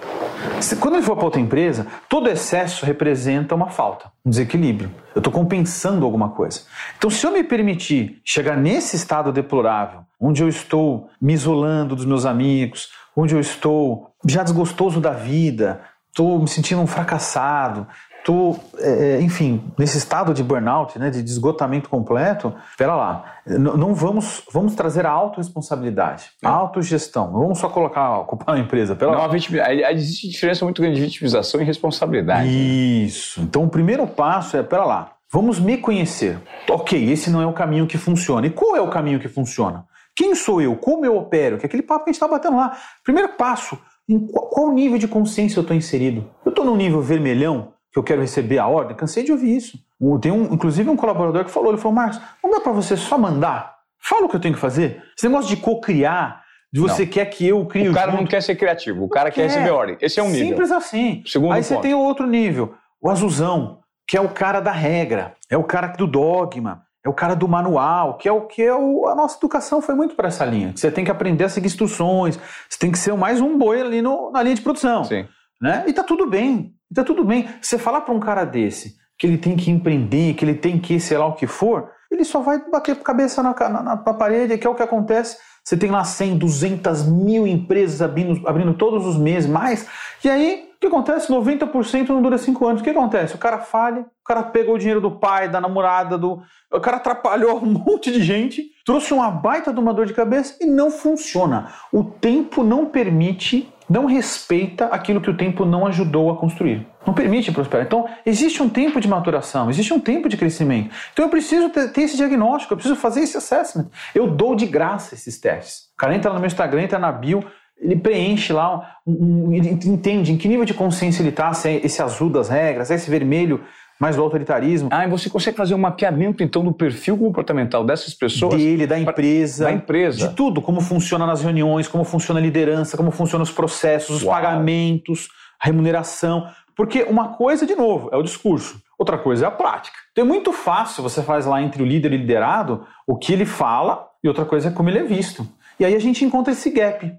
Quando ele for para outra empresa, todo excesso representa uma falta, um desequilíbrio. Eu estou compensando alguma coisa. Então, se eu me permitir chegar nesse estado deplorável, onde eu estou me isolando dos meus amigos, onde eu estou já desgostoso da vida, estou me sentindo um fracassado, estou, é, é, enfim, nesse estado de burnout, né, de esgotamento completo, espera lá, não vamos, vamos trazer a autorresponsabilidade, a é. autogestão, não vamos só colocar a culpa na empresa. Pera não, vitim... existe diferença muito grande de vitimização e responsabilidade. Né? Isso, então o primeiro passo é, pera lá, vamos me conhecer. Ok, esse não é o caminho que funciona. E qual é o caminho que funciona? Quem sou eu? Como eu opero? Que é aquele papo que a gente está batendo lá. Primeiro passo, em qual nível de consciência eu estou inserido? Eu estou no nível vermelhão, que eu quero receber a ordem, cansei de ouvir isso. Tem um, inclusive um colaborador que falou, ele falou, Marcos, não dá para você só mandar? Fala o que eu tenho que fazer. Esse negócio de co-criar, de você não. quer que eu crie O cara junto. não quer ser criativo, o cara quer, quer receber ordem. Esse é um nível. Simples assim. Segundo Aí ponto. você tem o outro nível, o azulzão, que é o cara da regra, é o cara do dogma, é o cara do manual, que é o que é o, a nossa educação foi muito para essa linha. Você tem que aprender a seguir instruções, você tem que ser mais um boi ali no, na linha de produção. Sim. Né? E tá tudo bem. Tá tudo bem. Você falar para um cara desse que ele tem que empreender, que ele tem que, sei lá o que for, ele só vai bater a cabeça na, na, na parede, que é o que acontece. Você tem lá 100, 200 mil empresas abrindo, abrindo todos os meses, mais. E aí, O que acontece? 90% não dura 5 anos. O que acontece? O cara falha, o cara pegou o dinheiro do pai, da namorada, do. O cara atrapalhou um *laughs* monte de gente, trouxe uma baita de uma dor de cabeça e não funciona. O tempo não permite, não respeita aquilo que o tempo não ajudou a construir. Não permite prosperar. Então, existe um tempo de maturação, existe um tempo de crescimento. Então, eu preciso ter, ter esse diagnóstico, eu preciso fazer esse assessment. Eu dou de graça esses testes. O cara entra no meu Instagram, entra na bio, ele preenche lá, um, um, ele entende em que nível de consciência ele está, se é esse azul das regras, é esse vermelho mais do autoritarismo. Ah, e você consegue fazer um mapeamento então do perfil comportamental dessas pessoas? Dele, da empresa. Da empresa. De tudo, como funciona nas reuniões, como funciona a liderança, como funcionam os processos, os Uau. pagamentos, a remuneração. Porque uma coisa, de novo, é o discurso. Outra coisa é a prática. Então é muito fácil, você faz lá entre o líder e o liderado o que ele fala e outra coisa é como ele é visto. E aí a gente encontra esse gap,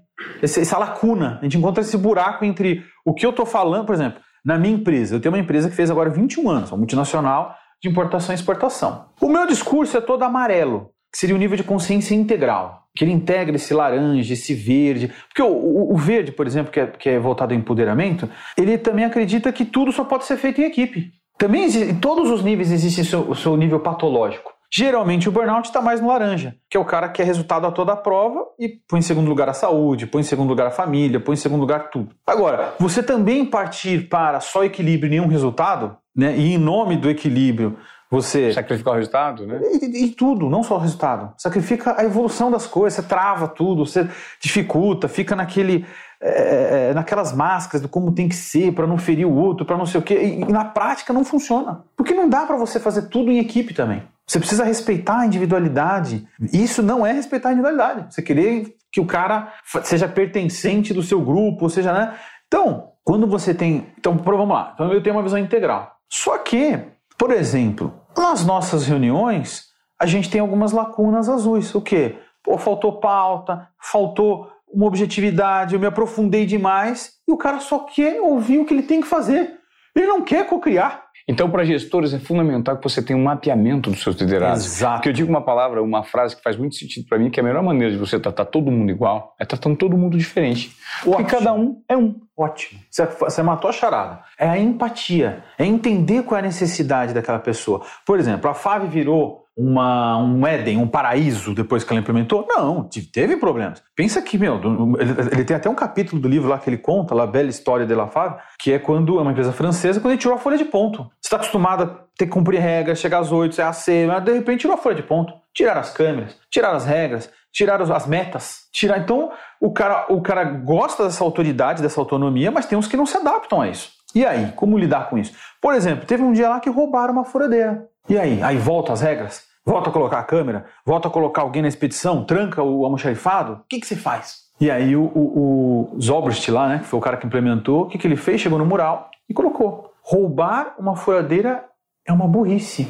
essa lacuna, a gente encontra esse buraco entre o que eu estou falando, por exemplo, na minha empresa. Eu tenho uma empresa que fez agora 21 anos, uma multinacional de importação e exportação. O meu discurso é todo amarelo, que seria o nível de consciência integral, que ele integra esse laranja, esse verde. Porque o, o, o verde, por exemplo, que é, que é voltado ao empoderamento, ele também acredita que tudo só pode ser feito em equipe. Também em todos os níveis existe o seu, o seu nível patológico. Geralmente o burnout está mais no laranja, que é o cara que quer resultado a toda a prova e põe em segundo lugar a saúde, põe em segundo lugar a família, põe em segundo lugar tudo. Agora, você também partir para só equilíbrio e nenhum resultado, né? E em nome do equilíbrio você. Sacrificar o resultado, né? E, e, tudo, não só o resultado. Sacrifica a evolução das coisas, você trava tudo, você dificulta, fica naquele. É, é naquelas máscaras do como tem que ser para não ferir o outro, para não sei o quê. E, e na prática não funciona. Porque não dá para você fazer tudo em equipe também. Você precisa respeitar a individualidade. Isso não é respeitar a individualidade. Você querer que o cara seja pertencente do seu grupo, ou seja, né? Então, quando você tem. Então, vamos lá. Então, eu tenho uma visão integral. Só que, por exemplo, nas nossas reuniões, a gente tem algumas lacunas azuis. O quê? Pô, faltou pauta, faltou uma objetividade, eu me aprofundei demais e o cara só quer ouvir o que ele tem que fazer. Ele não quer cocriar. Então, para gestores, é fundamental que você tenha um mapeamento dos seus liderados. Exato. Porque eu digo uma palavra, uma frase que faz muito sentido para mim, que é a melhor maneira de você tratar todo mundo igual é tratando todo mundo diferente. Ótimo. Porque cada um é um. Ótimo. Você, você matou a charada. É a empatia. É entender qual é a necessidade daquela pessoa. Por exemplo, a Fábio virou uma, um Éden, um paraíso depois que ela implementou? Não, teve problemas. Pensa que, meu, ele, ele, tem até um capítulo do livro lá que ele conta, La Belle História de La Fave, que é quando é uma empresa francesa, quando ele tirou a folha de ponto. Você está acostumado a ter que cumprir regras, chegar às 8, ser AC, mas de repente tirou a folha de ponto. Tiraram as câmeras, tiraram as regras, tiraram as metas. Tirar, então, o cara, o cara gosta dessa autoridade, dessa autonomia, mas tem uns que não se adaptam a isso. E aí, como lidar com isso? Por exemplo, teve um dia lá que roubaram uma furadeira. E aí? Aí volta as regras? Volta a colocar a câmera? Volta a colocar alguém na expedição? Tranca o almoxarifado? O que, que você faz? E aí o, o, o Zobrist lá, né, que foi o cara que implementou, o que, que ele fez? Chegou no mural e colocou. Roubar uma furadeira é uma burrice,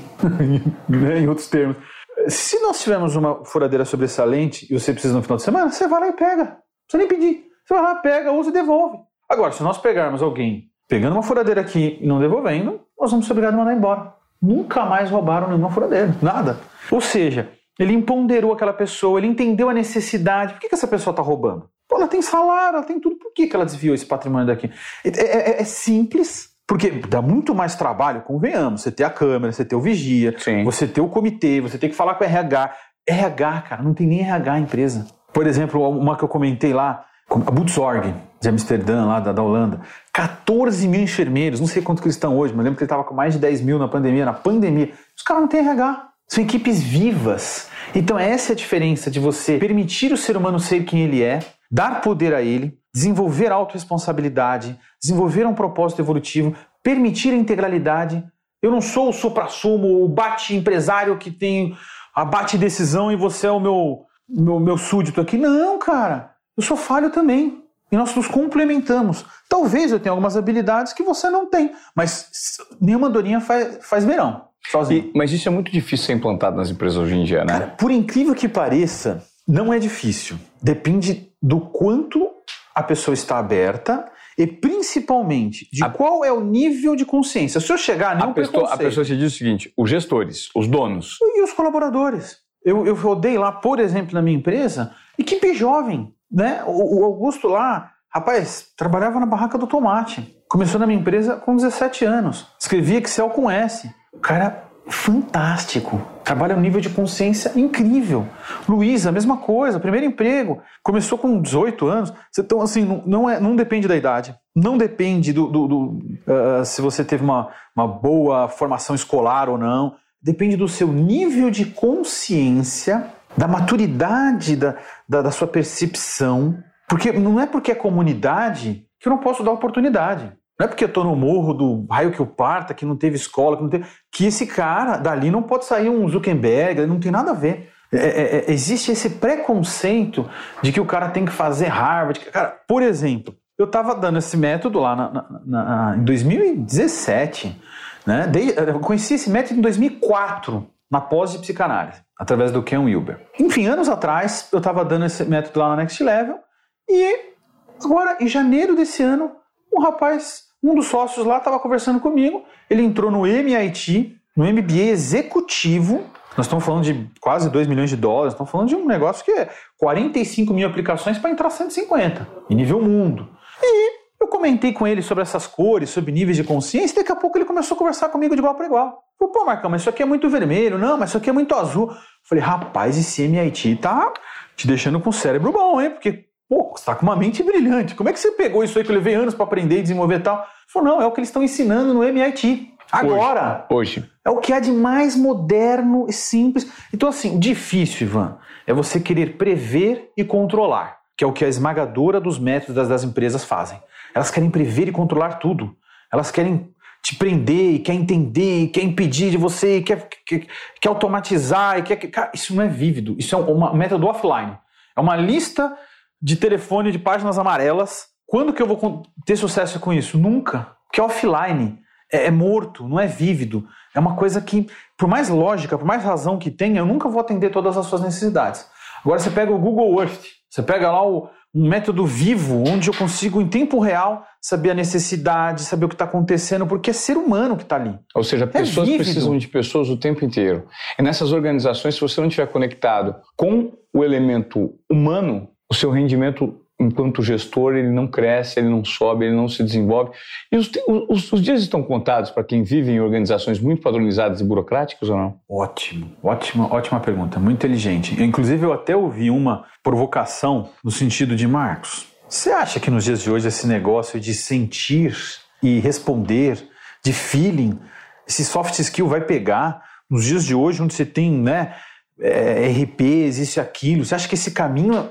*laughs* né, em outros termos. Se nós tivermos uma furadeira sobressalente e você precisa no final de semana, você vai lá e pega. Precisa nem pedir. Você vai lá, pega, usa e devolve. Agora, se nós pegarmos alguém pegando uma furadeira aqui e não devolvendo, nós vamos ser obrigados a mandar embora nunca mais roubaram nenhuma furadeira, nada. Ou seja, ele empoderou aquela pessoa, ele entendeu a necessidade. Por que, que essa pessoa está roubando? Pô, ela tem salário, ela tem tudo. Por que, que ela desviou esse patrimônio daqui? É, é, é, é simples, porque dá muito mais trabalho, convenhamos. Você ter a câmera, você ter o vigia, Sim. você ter o comitê, você ter que falar com o RH. RH, cara, não tem nem RH empresa. Por exemplo, uma que eu comentei lá, a Butzorg, de Amsterdã, lá da, da, Holanda. 14 mil enfermeiros, não sei quanto que eles estão hoje, mas lembro que ele estava com mais de 10 mil na pandemia. Na pandemia, os caras não têm RH. São equipes vivas. Então, essa é a diferença de você permitir o ser humano ser quem ele é, dar poder a ele, desenvolver autorresponsabilidade, desenvolver um propósito evolutivo, permitir a integralidade. Eu não sou o supra-sumo, o bate-empresário que tem a bate-decisão e você é o meu, meu, meu súdito aqui. Não, cara eu sou falho também. E nós nos complementamos. Talvez eu tenha algumas habilidades que você não tem, mas nenhuma dorinha faz, faz verão. Sozinho. E, mas isso é muito difícil ser implantado nas empresas hoje em dia, né? Cara, por incrível que pareça, não é difícil. Depende do quanto a pessoa está aberta e principalmente de a... qual é o nível de consciência. Se eu chegar a pessoa, a pessoa se diz o seguinte: os gestores, os donos e os colaboradores. Eu, eu rodei lá, por exemplo, na minha empresa, equipe jovem né? O, o Augusto lá, rapaz, trabalhava na barraca do tomate. começou na minha empresa com 17 anos. Escrevia Excel com S. O cara fantástico. Trabalha um nível de consciência incrível. Luísa, a mesma coisa, primeiro emprego. Começou com 18 anos. Então, assim, não, não, é, não depende da idade. Não depende do, do, do uh, se você teve uma, uma boa formação escolar ou não. Depende do seu nível de consciência, da maturidade da, da, da sua percepção. Porque não é porque é comunidade que eu não posso dar oportunidade. Não é porque eu estou no morro do raio que o parta, que não teve escola, que não teve. que esse cara dali não pode sair um Zuckerberg, não tem nada a ver. É, é, é, existe esse preconceito de que o cara tem que fazer Harvard. Cara, por exemplo, eu estava dando esse método lá na, na, na, em 2017. Né? eu conheci esse método em 2004, na pós de psicanálise, através do Ken Wilber. Enfim, anos atrás, eu estava dando esse método lá na Next Level e agora, em janeiro desse ano, um rapaz um dos sócios lá estava conversando comigo, ele entrou no MIT, no MBA executivo. Nós estamos falando de quase 2 milhões de dólares, estamos falando de um negócio que é 45 mil aplicações para entrar 150, em nível mundo. E eu comentei com ele sobre essas cores, sobre níveis de consciência, e daqui a pouco ele começou a conversar comigo de igual para igual. Falei, pô, Marcão, mas isso aqui é muito vermelho, não, mas isso aqui é muito azul. falei, rapaz, esse MIT tá te deixando com o cérebro bom, hein? Porque Pô, você está com uma mente brilhante. Como é que você pegou isso aí que eu levei anos para aprender e desenvolver e tal? Ele falou, não, é o que eles estão ensinando no MIT. Agora. Hoje. É o que há de mais moderno e simples. Então, assim, o difícil, Ivan, é você querer prever e controlar, que é o que a esmagadora dos métodos das, empresas fazem. Elas querem prever e controlar tudo. Elas querem te prender, e quer entender, e quer impedir de você, e quer, quer, quer automatizar, e quer. Cara, isso não é vívido. Isso é um, um método offline. É uma lista de telefone de páginas amarelas. Quando que eu vou ter sucesso com isso? Nunca. Porque é offline. É, é, morto, não é vívido. É uma coisa que, por mais lógica, por mais razão que tenha, eu nunca vou atender todas as suas necessidades. Agora você pega o Google Earth, você pega lá o, um método vivo, onde eu consigo, em tempo real, saber a necessidade, saber o que está acontecendo, porque é ser humano que está ali. Ou seja, é pessoas é precisam de pessoas o tempo inteiro. E nessas organizações, se você não estiver conectado com o elemento humano, o seu rendimento enquanto gestor ele não cresce, ele não sobe, ele não se desenvolve. E os, os, os dias estão contados para quem vive em organizações muito padronizadas e burocráticas ou não? Ótimo, ótima, ótima pergunta, muito inteligente. Inclusive eu até ouvi uma provocação no sentido de Marcos. Você acha que nos dias de hoje esse negócio de sentir e responder, de feeling, esse soft skill vai pegar nos dias de hoje onde você tem, né, é, RP, existe aquilo. Você acha que esse caminho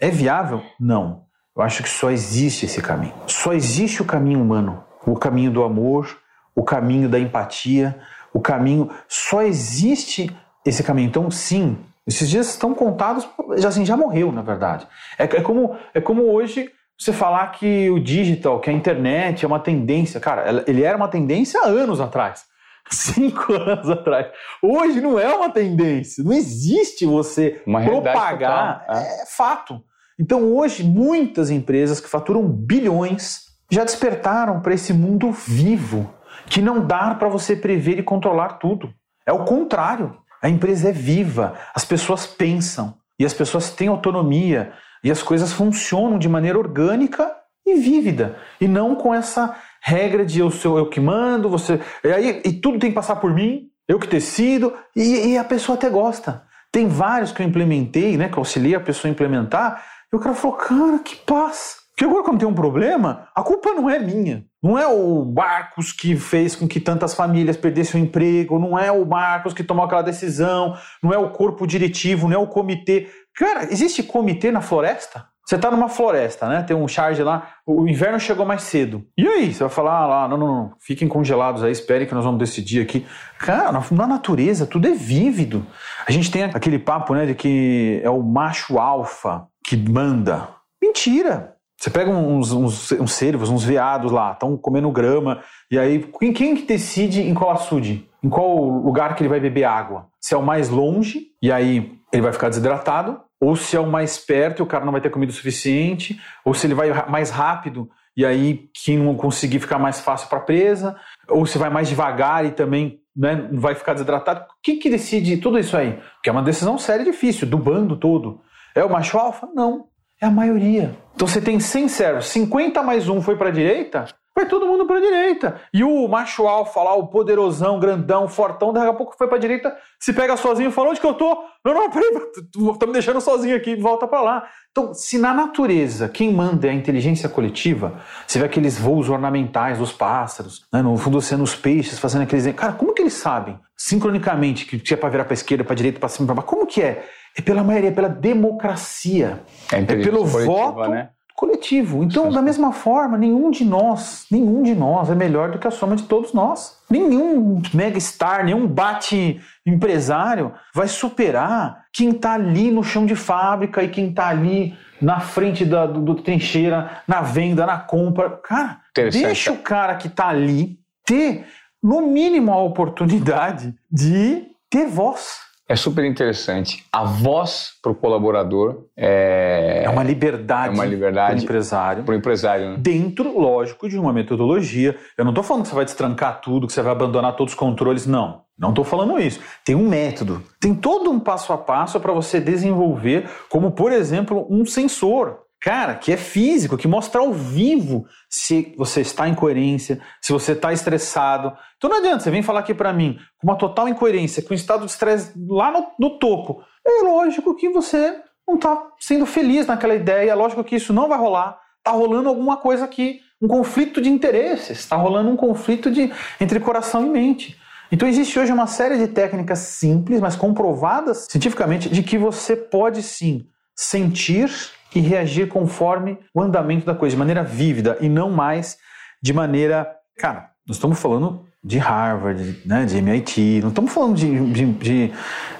é viável? Não. Eu acho que só existe esse caminho. Só existe o caminho humano, o caminho do amor, o caminho da empatia, o caminho. Só existe esse caminho. Então, sim, esses dias estão contados, já, assim, já morreu, na verdade. É, é, como, é como hoje você falar que o digital, que a internet é uma tendência. Cara, ele era uma tendência há anos atrás. Cinco *laughs* anos atrás. Hoje não é uma tendência. Não existe você uma propagar. É. é fato. Então hoje muitas empresas que faturam bilhões já despertaram para esse mundo vivo, que não dá para você prever e controlar tudo. É o contrário. A empresa é viva, as pessoas pensam e as pessoas têm autonomia e as coisas funcionam de maneira orgânica e vívida e não com essa regra de eu sou eu que mando, você. E aí e tudo tem que passar por mim, eu que decido, e, e a pessoa até gosta. Tem vários que eu implementei, né? Que eu auxiliei a pessoa a implementar, e o cara falou, cara, que paz. Porque agora, quando tem um problema, a culpa não é minha. Não é o Marcos que fez com que tantas famílias perdessem o emprego, não é o Marcos que tomou aquela decisão, não é o corpo diretivo, não é o comitê. Cara, existe comitê na floresta? Você está numa floresta, né? Tem um charge lá, o inverno chegou mais cedo. E aí? Você vai falar ah, lá, não, não, não, fiquem congelados aí, esperem que nós vamos decidir aqui. Cara, na natureza tudo é vívido. A gente tem aquele papo, né, de que é o macho alfa que manda. Mentira! Você pega uns, uns, uns cervos, uns veados lá, estão comendo grama, e aí quem, quem que decide em qual açude? Em qual lugar que ele vai beber água? Se é o mais longe, e aí ele vai ficar desidratado, ou se é o mais perto e o cara não vai ter comida o suficiente, ou se ele vai mais rápido e aí quem não conseguir ficar mais fácil para presa, ou se vai mais devagar e também né, vai ficar desidratado. Quem que decide tudo isso aí? Porque é uma decisão séria e difícil, do bando todo. É o macho alfa? Não, é a maioria. Então você tem 100 servos, 50 mais um foi para a direita, vai todo mundo para a direita. E o macho alfa lá, o poderosão, grandão, fortão, daqui a pouco foi para a direita, se pega sozinho e fala: onde que eu tô? Não, não, peraí, *laughs* tá me deixando sozinho aqui, volta para lá. Então, se na natureza quem manda é a inteligência coletiva, você vê aqueles voos ornamentais dos pássaros, né, no fundo sendo os peixes fazendo aqueles. Cara, como que eles sabem, sincronicamente, que é para virar para esquerda, para direita, para cima, para baixo? Como que é? É pela maioria, é pela democracia. É, é pelo voto. Né? Coletivo. Então, da mesma forma, nenhum de nós, nenhum de nós é melhor do que a soma de todos nós. Nenhum mega star, nenhum bate empresário vai superar quem está ali no chão de fábrica e quem está ali na frente da do, do, trincheira, na venda, na compra. Cara, deixa o cara que está ali ter, no mínimo, a oportunidade de ter voz. É super interessante. A voz para o colaborador é... é uma liberdade. É uma liberdade para o empresário. Para o empresário. Né? Dentro, lógico, de uma metodologia. Eu não estou falando que você vai destrancar tudo, que você vai abandonar todos os controles. Não. Não estou falando isso. Tem um método. Tem todo um passo a passo para você desenvolver, como, por exemplo, um sensor cara, que é físico, que mostra ao vivo se você está em coerência, se você está estressado. Então não adianta, você vem falar aqui para mim com uma total incoerência, com um estado de estresse lá no, no topo. É lógico que você não está sendo feliz naquela ideia, é lógico que isso não vai rolar. Está rolando alguma coisa aqui, um conflito de interesses, está rolando um conflito de, entre coração e mente. Então existe hoje uma série de técnicas simples, mas comprovadas cientificamente, de que você pode sim sentir e reagir conforme o andamento da coisa, de maneira vívida e não mais de maneira. Cara, nós estamos falando de Harvard, né, de MIT, não estamos falando de, de, de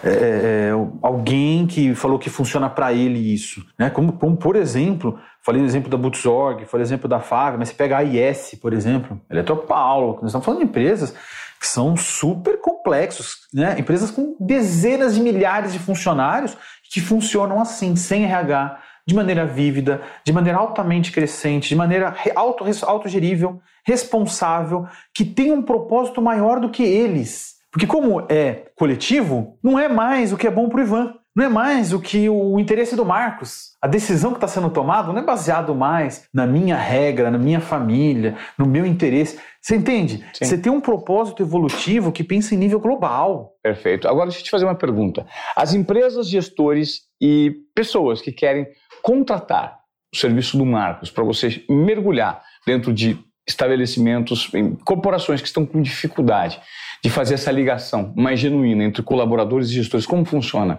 é, é, é, alguém que falou que funciona para ele isso. Né? Como, como, por exemplo, falei o exemplo da Butzorg, falei exemplo da Fábio, mas você pega a AIS, por exemplo, Eletropaulo, nós estamos falando de empresas que são super complexos, né? empresas com dezenas de milhares de funcionários que funcionam assim, sem RH, de maneira vívida, de maneira altamente crescente, de maneira auto, autogerível, responsável, que tem um propósito maior do que eles. Porque como é coletivo, não é mais o que é bom para o Ivan, não é mais o que o interesse do Marcos. A decisão que está sendo tomada não é baseado mais na minha regra, na minha família, no meu interesse. Você entende? Sim. Você tem um propósito evolutivo que pensa em nível global. Perfeito. Agora deixa eu te fazer uma pergunta. As empresas, gestores e pessoas que querem contratar o serviço do Marcos para você mergulhar dentro de estabelecimentos, corporações que estão com dificuldade de fazer essa ligação mais genuína entre colaboradores e gestores, como funciona?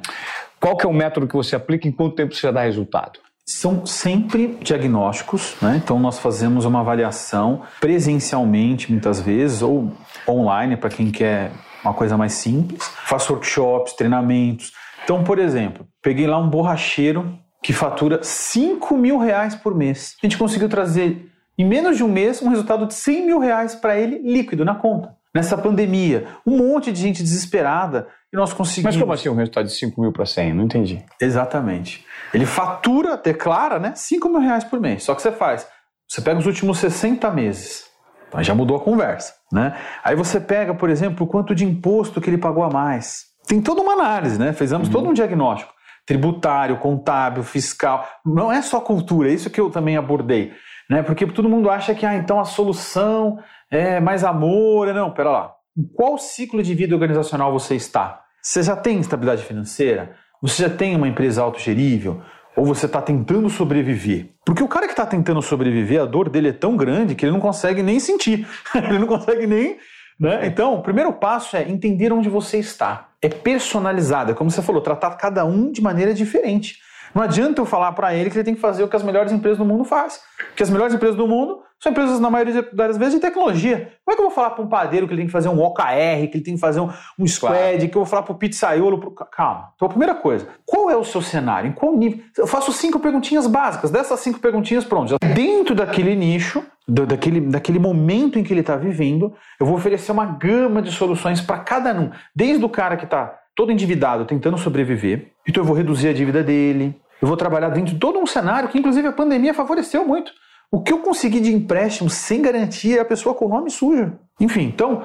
Qual que é o método que você aplica e em quanto tempo você já dá resultado? São sempre diagnósticos, né? então nós fazemos uma avaliação presencialmente muitas vezes ou online para quem quer uma coisa mais simples. Faço workshops, treinamentos. Então, por exemplo, peguei lá um borracheiro que fatura 5 mil reais por mês. A gente conseguiu trazer em menos de um mês um resultado de 100 mil reais para ele líquido na conta. Nessa pandemia, um monte de gente desesperada e nós conseguimos. Mas como assim um resultado de 5 mil para 100? Não entendi. Exatamente. Ele fatura, declara, né? 5 mil reais por mês. Só que você faz, você pega os últimos 60 meses. Então já mudou a conversa, né? Aí você pega, por exemplo, o quanto de imposto que ele pagou a mais. Tem toda uma análise, né? Fizemos uhum. todo um diagnóstico tributário, contábil, fiscal. Não é só cultura, é isso que eu também abordei. Né? Porque todo mundo acha que ah, então a solução é mais amor. Não, pera lá. Em qual ciclo de vida organizacional você está? Você já tem estabilidade financeira? Você já tem uma empresa autogerível? Ou você está tentando sobreviver? Porque o cara que está tentando sobreviver, a dor dele é tão grande que ele não consegue nem sentir. *laughs* ele não consegue nem né? Então, o primeiro passo é entender onde você está. É personalizado, é como você falou, tratar cada um de maneira diferente. Não adianta eu falar para ele que ele tem que fazer o que as melhores empresas do mundo fazem. Porque as melhores empresas do mundo são empresas, na maioria das vezes, de tecnologia. Como é que eu vou falar para um padeiro que ele tem que fazer um OKR, que ele tem que fazer um, um squad, claro. que eu vou falar para o pizzaiolo? Pro... Calma. Então, a primeira coisa, qual é o seu cenário? Em qual nível? Eu faço cinco perguntinhas básicas. Dessas cinco perguntinhas, pronto. Já dentro daquele nicho, daquele, daquele momento em que ele está vivendo, eu vou oferecer uma gama de soluções para cada um. Desde o cara que está todo endividado, tentando sobreviver, então eu vou reduzir a dívida dele, eu vou trabalhar dentro de todo um cenário que, inclusive, a pandemia favoreceu muito. O que eu consegui de empréstimo sem garantia é a pessoa com o nome sujo. Enfim, então,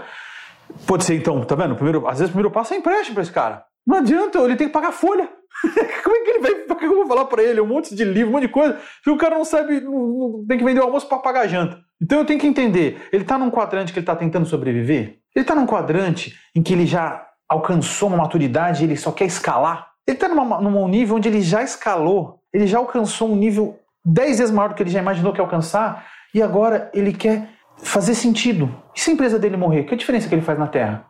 pode ser então, tá vendo? Primeiro, às vezes o primeiro passo é empréstimo para esse cara. Não adianta, ele tem que pagar folha. *laughs* Como é que ele vai. O que eu vou falar para ele? Um monte de livro, um monte de coisa. Se o cara não sabe, não, tem que vender o almoço para pagar a janta. Então eu tenho que entender, ele está num quadrante que ele está tentando sobreviver? Ele está num quadrante em que ele já alcançou uma maturidade e ele só quer escalar? Ele está num nível onde ele já escalou, ele já alcançou um nível dez vezes maior do que ele já imaginou que alcançar e agora ele quer fazer sentido. E se a empresa dele morrer, que a diferença que ele faz na Terra?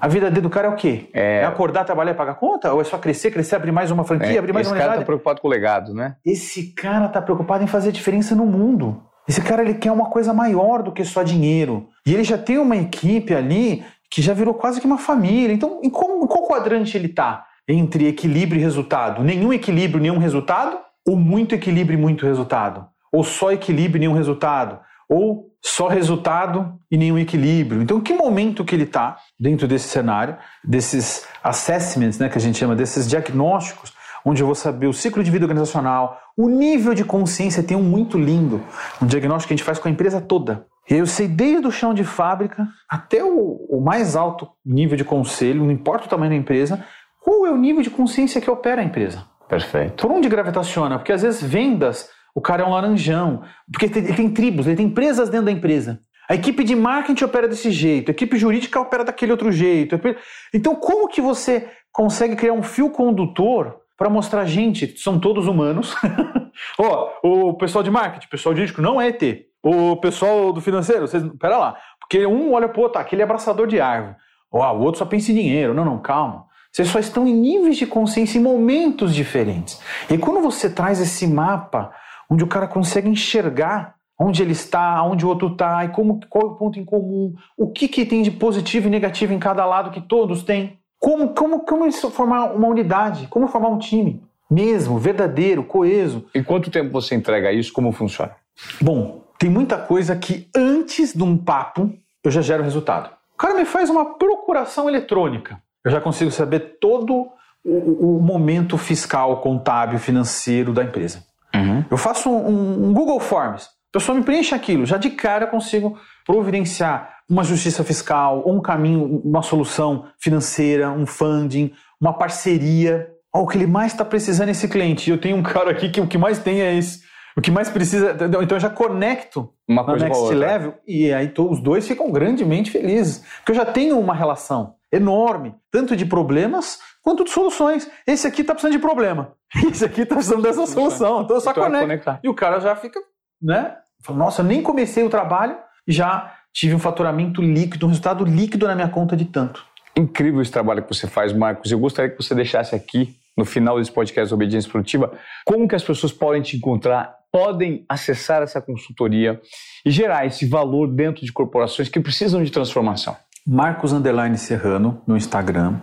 A vida dele do cara é o quê? É, é acordar, trabalhar e pagar conta? Ou é só crescer, crescer, abrir mais uma franquia, é, abrir mais uma Esse cara está preocupado com o legado, né? Esse cara está preocupado em fazer diferença no mundo. Esse cara ele quer uma coisa maior do que só dinheiro. E ele já tem uma equipe ali que já virou quase que uma família. Então, em, qual, em qual quadrante ele está? Entre equilíbrio e resultado? Nenhum equilíbrio, nenhum resultado? Ou muito equilíbrio e muito resultado? Ou só equilíbrio e nenhum resultado? Ou só resultado e nenhum equilíbrio. Então, que momento que ele está dentro desse cenário, desses assessments, né, que a gente chama, desses diagnósticos, onde eu vou saber o ciclo de vida organizacional, o nível de consciência, tem um muito lindo, um diagnóstico que a gente faz com a empresa toda. E eu sei desde o chão de fábrica até o, o mais alto nível de conselho, não importa o tamanho da empresa, qual é o nível de consciência que opera a empresa. Perfeito. Por onde gravitaciona? Porque às vezes vendas o cara é um laranjão. Porque ele tem tribos, ele tem empresas dentro da empresa. A equipe de marketing opera desse jeito, a equipe jurídica opera daquele outro jeito. Então, como que você consegue criar um fio condutor para mostrar, gente, são todos humanos? *laughs* Ó, oh, o pessoal de marketing, o pessoal jurídico não é ET. O pessoal do financeiro, vocês, pera lá. Porque um olha outro, tá, aquele é abraçador de árvore. Ó, oh, o outro só pensa em dinheiro. Não, não, calma. Vocês só estão em níveis de consciência em momentos diferentes. E quando você traz esse mapa onde o cara consegue enxergar onde ele está, onde o outro está, e como, qual é o ponto em comum, o que, que tem de positivo e negativo em cada lado que todos têm. Como, como, como formar uma unidade, como formar um time mesmo, verdadeiro, coeso. E quanto tempo você entrega isso? Como funciona? Bom, tem muita coisa que antes de um papo eu já gero resultado. O cara me faz uma procuração eletrônica. Eu já consigo saber todo o, o momento fiscal, contábil, financeiro da empresa. Uhum. Eu faço um, um, Google Forms, a pessoa me preenche aquilo, já de cara eu consigo providenciar uma justiça fiscal, um caminho, uma solução financeira, um funding, uma parceria. Oh, o que ele mais está precisando é esse cliente. Eu tenho um cara aqui que o que mais tem é esse. O que mais precisa. Então eu já conecto uma coisa Next Level e aí os dois ficam grandemente felizes. Porque eu já tenho uma relação enorme, tanto de problemas quanto de soluções. Esse aqui está precisando de problema. *laughs* Esse aqui está precisando dessa solução. Então eu só então conecto. Conectar. E o cara já fica, né? Fala, Nossa, eu nem comecei o trabalho e já tive um faturamento líquido, um resultado líquido na minha conta de tanto. Incrível esse trabalho que você faz, Marcos. Eu gostaria que você deixasse aqui, no final desse podcast Obediência Produtiva, como que as pessoas podem te encontrar, podem acessar essa consultoria e gerar esse valor dentro de corporações que precisam de transformação. Marcos Underline Serrano no Instagram,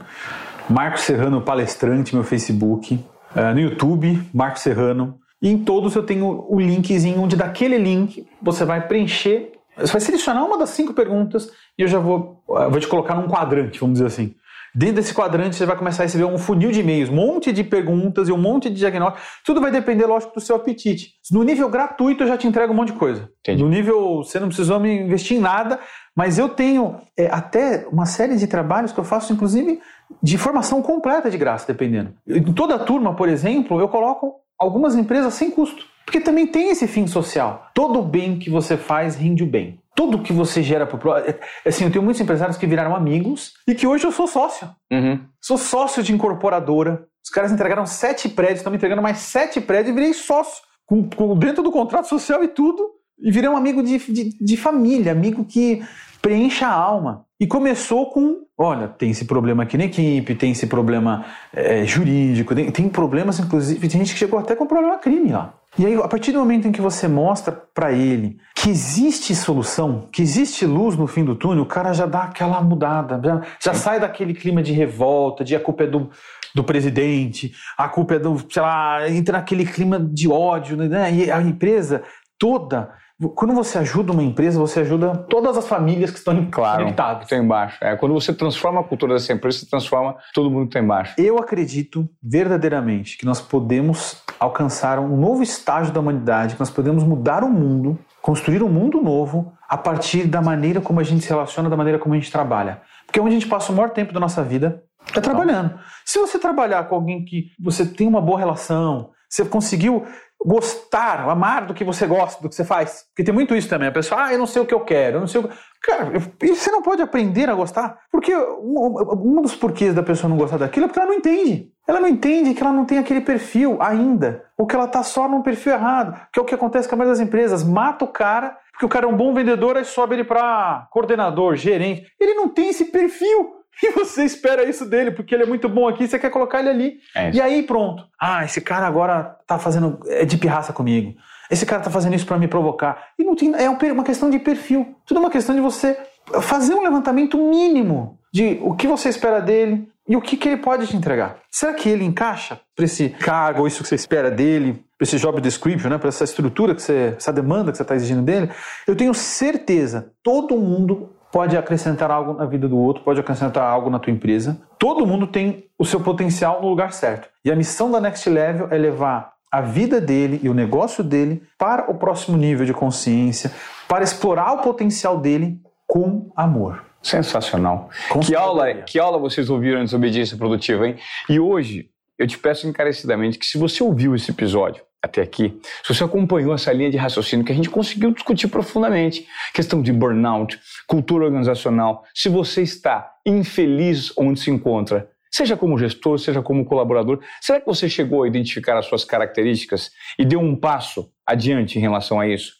Marcos Serrano Palestrante, meu Facebook, uh, no YouTube, Marcos Serrano. E em todos eu tenho o linkzinho onde daquele link você vai preencher, você vai selecionar uma das cinco perguntas e eu já vou, uh, vou te colocar num quadrante, vamos dizer assim. Dentro desse quadrante você vai começar a receber um funil de e-mails, um monte de perguntas e um monte de diagnósticos. Tudo vai depender, lógico, do seu apetite. No nível gratuito eu já te entrego um monte de coisa. Entendi. No nível você não precisou me investir em nada, mas eu tenho é, até uma série de trabalhos que eu faço, inclusive, de formação completa de graça, dependendo. Em toda a turma, por exemplo, eu coloco algumas empresas sem custo. Porque também tem esse fim social. Todo bem que você faz rende o bem. Tudo que você gera para é, Assim, eu tenho muitos empresários que viraram amigos e que hoje eu sou sócio. Uhum. Sou sócio de incorporadora. Os caras entregaram sete prédios, estão me entregando mais sete prédios e virei sócio. Com, com, dentro do contrato social e tudo. E virei um amigo de, de, de família, amigo que preencha a alma. E começou com: olha, tem esse problema aqui na equipe, tem esse problema é, jurídico, tem, tem, problemas, inclusive, tem gente que chegou até com problema crime lá. E aí, a partir do momento em que você mostra para ele que existe solução, que existe luz no fim do túnel, o cara já dá aquela mudada, já, já sai daquele clima de revolta, de a culpa é do, do presidente, a culpa é do, sei lá, entra naquele clima de ódio, né? E a empresa toda quando você ajuda uma empresa, você ajuda todas as famílias que estão claro, conectadas. Claro, embaixo. É, quando você transforma a cultura dessa empresa, você transforma todo mundo que está embaixo. Eu acredito verdadeiramente que nós podemos alcançar um novo estágio da humanidade, que nós podemos mudar o mundo, construir um mundo novo a partir da maneira como a gente se relaciona, da maneira como a gente trabalha. Porque onde a gente passa o maior tempo da nossa vida é trabalhando. Se você trabalhar com alguém que você tem uma boa relação, Você conseguiu gostar, amar do que você gosta, do que você faz. Porque tem muito isso também. A pessoa, ah, eu não sei o que eu quero, eu não sei o que... Cara, você não pode aprender a gostar? Porque um, um dos porquês da pessoa não gostar daquilo é porque ela não entende. Ela não entende que ela não tem aquele perfil ainda. Ou que ela está só num perfil errado. Que é o que acontece com a maioria das empresas. Mata o cara, porque o cara é um bom vendedor, aí sobe ele para coordenador, gerente. Ele não tem esse perfil. E você espera isso dele, porque ele é muito bom aqui, você quer colocar ele ali. É e aí pronto. Ah, esse cara agora tá fazendo é de pirraça comigo. Esse cara tá fazendo isso para me provocar. E não tem, é uma questão de perfil. Tudo é uma questão de você fazer um levantamento mínimo de o que você espera dele e o que, que ele pode te entregar. Será que ele encaixa para esse cargo, ou isso que você espera dele, para esse job description, né, para essa estrutura que você, essa demanda que você está exigindo dele? Eu tenho certeza, todo mundo pode acrescentar algo na vida do outro, pode acrescentar algo na tua empresa. Todo mundo tem o seu potencial no lugar certo. E a missão da Next Level é levar a vida dele e o negócio dele para o próximo nível de consciência, para explorar o potencial dele com amor. Sensacional. que aula, que aula vocês ouviram em Desobediência Produtiva, hein? E hoje eu te peço encarecidamente que se você ouviu esse episódio até aqui, se você acompanhou essa linha de raciocínio que a gente conseguiu discutir profundamente, questão de burnout, cultura organizacional, se você está infeliz onde se encontra, seja como gestor, seja como colaborador, será que você chegou a identificar as suas características e deu um passo adiante em relação a isso?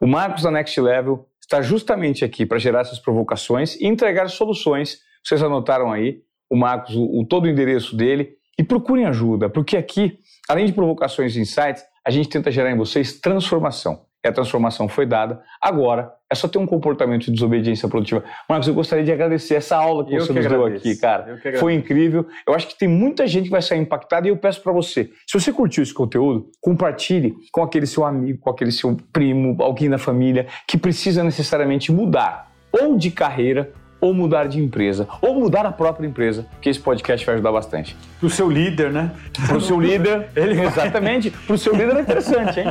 O Marcos da Next Level está justamente aqui para gerar essas provocações e entregar soluções. Vocês anotaram aí, o Marcos, o, o todo o endereço dele, e procurem ajuda, porque aqui Além de provocações e insights, a gente tenta gerar em vocês transformação. A transformação foi dada. Agora, é só ter um comportamento de desobediência produtiva. Marcos, eu gostaria de agradecer essa aula que eu você que nos deu aqui, cara. Foi incrível. Eu acho que tem muita gente que vai sair impactada e eu peço para você, se você curtiu esse conteúdo, compartilhe com aquele seu amigo, com aquele seu primo, alguém da família que precisa necessariamente mudar ou de carreira ou mudar de empresa, ou mudar a própria empresa, que esse podcast vai ajudar bastante. Para o seu líder, né? Para o seu líder, *laughs* ele... exatamente. Para o seu líder é interessante, hein?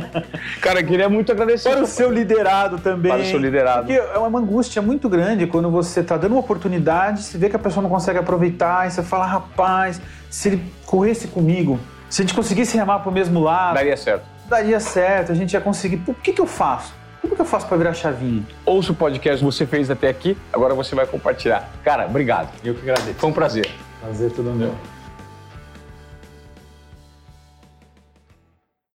Cara, queria muito agradecer. Para o seu liderado também. Para o seu liderado. Porque é uma angústia muito grande quando você está dando uma oportunidade, se vê que a pessoa não consegue aproveitar, e você fala, rapaz, se ele corresse comigo, se a gente conseguisse remar para o mesmo lado... Daria certo. Daria certo, a gente ia conseguir. Por que, que eu faço? Como que eu faço para virar chavinha? Ouça o podcast que você fez até aqui, agora você vai compartilhar. Cara, obrigado. Eu que agradeço. Foi um prazer. Prazer todo meu.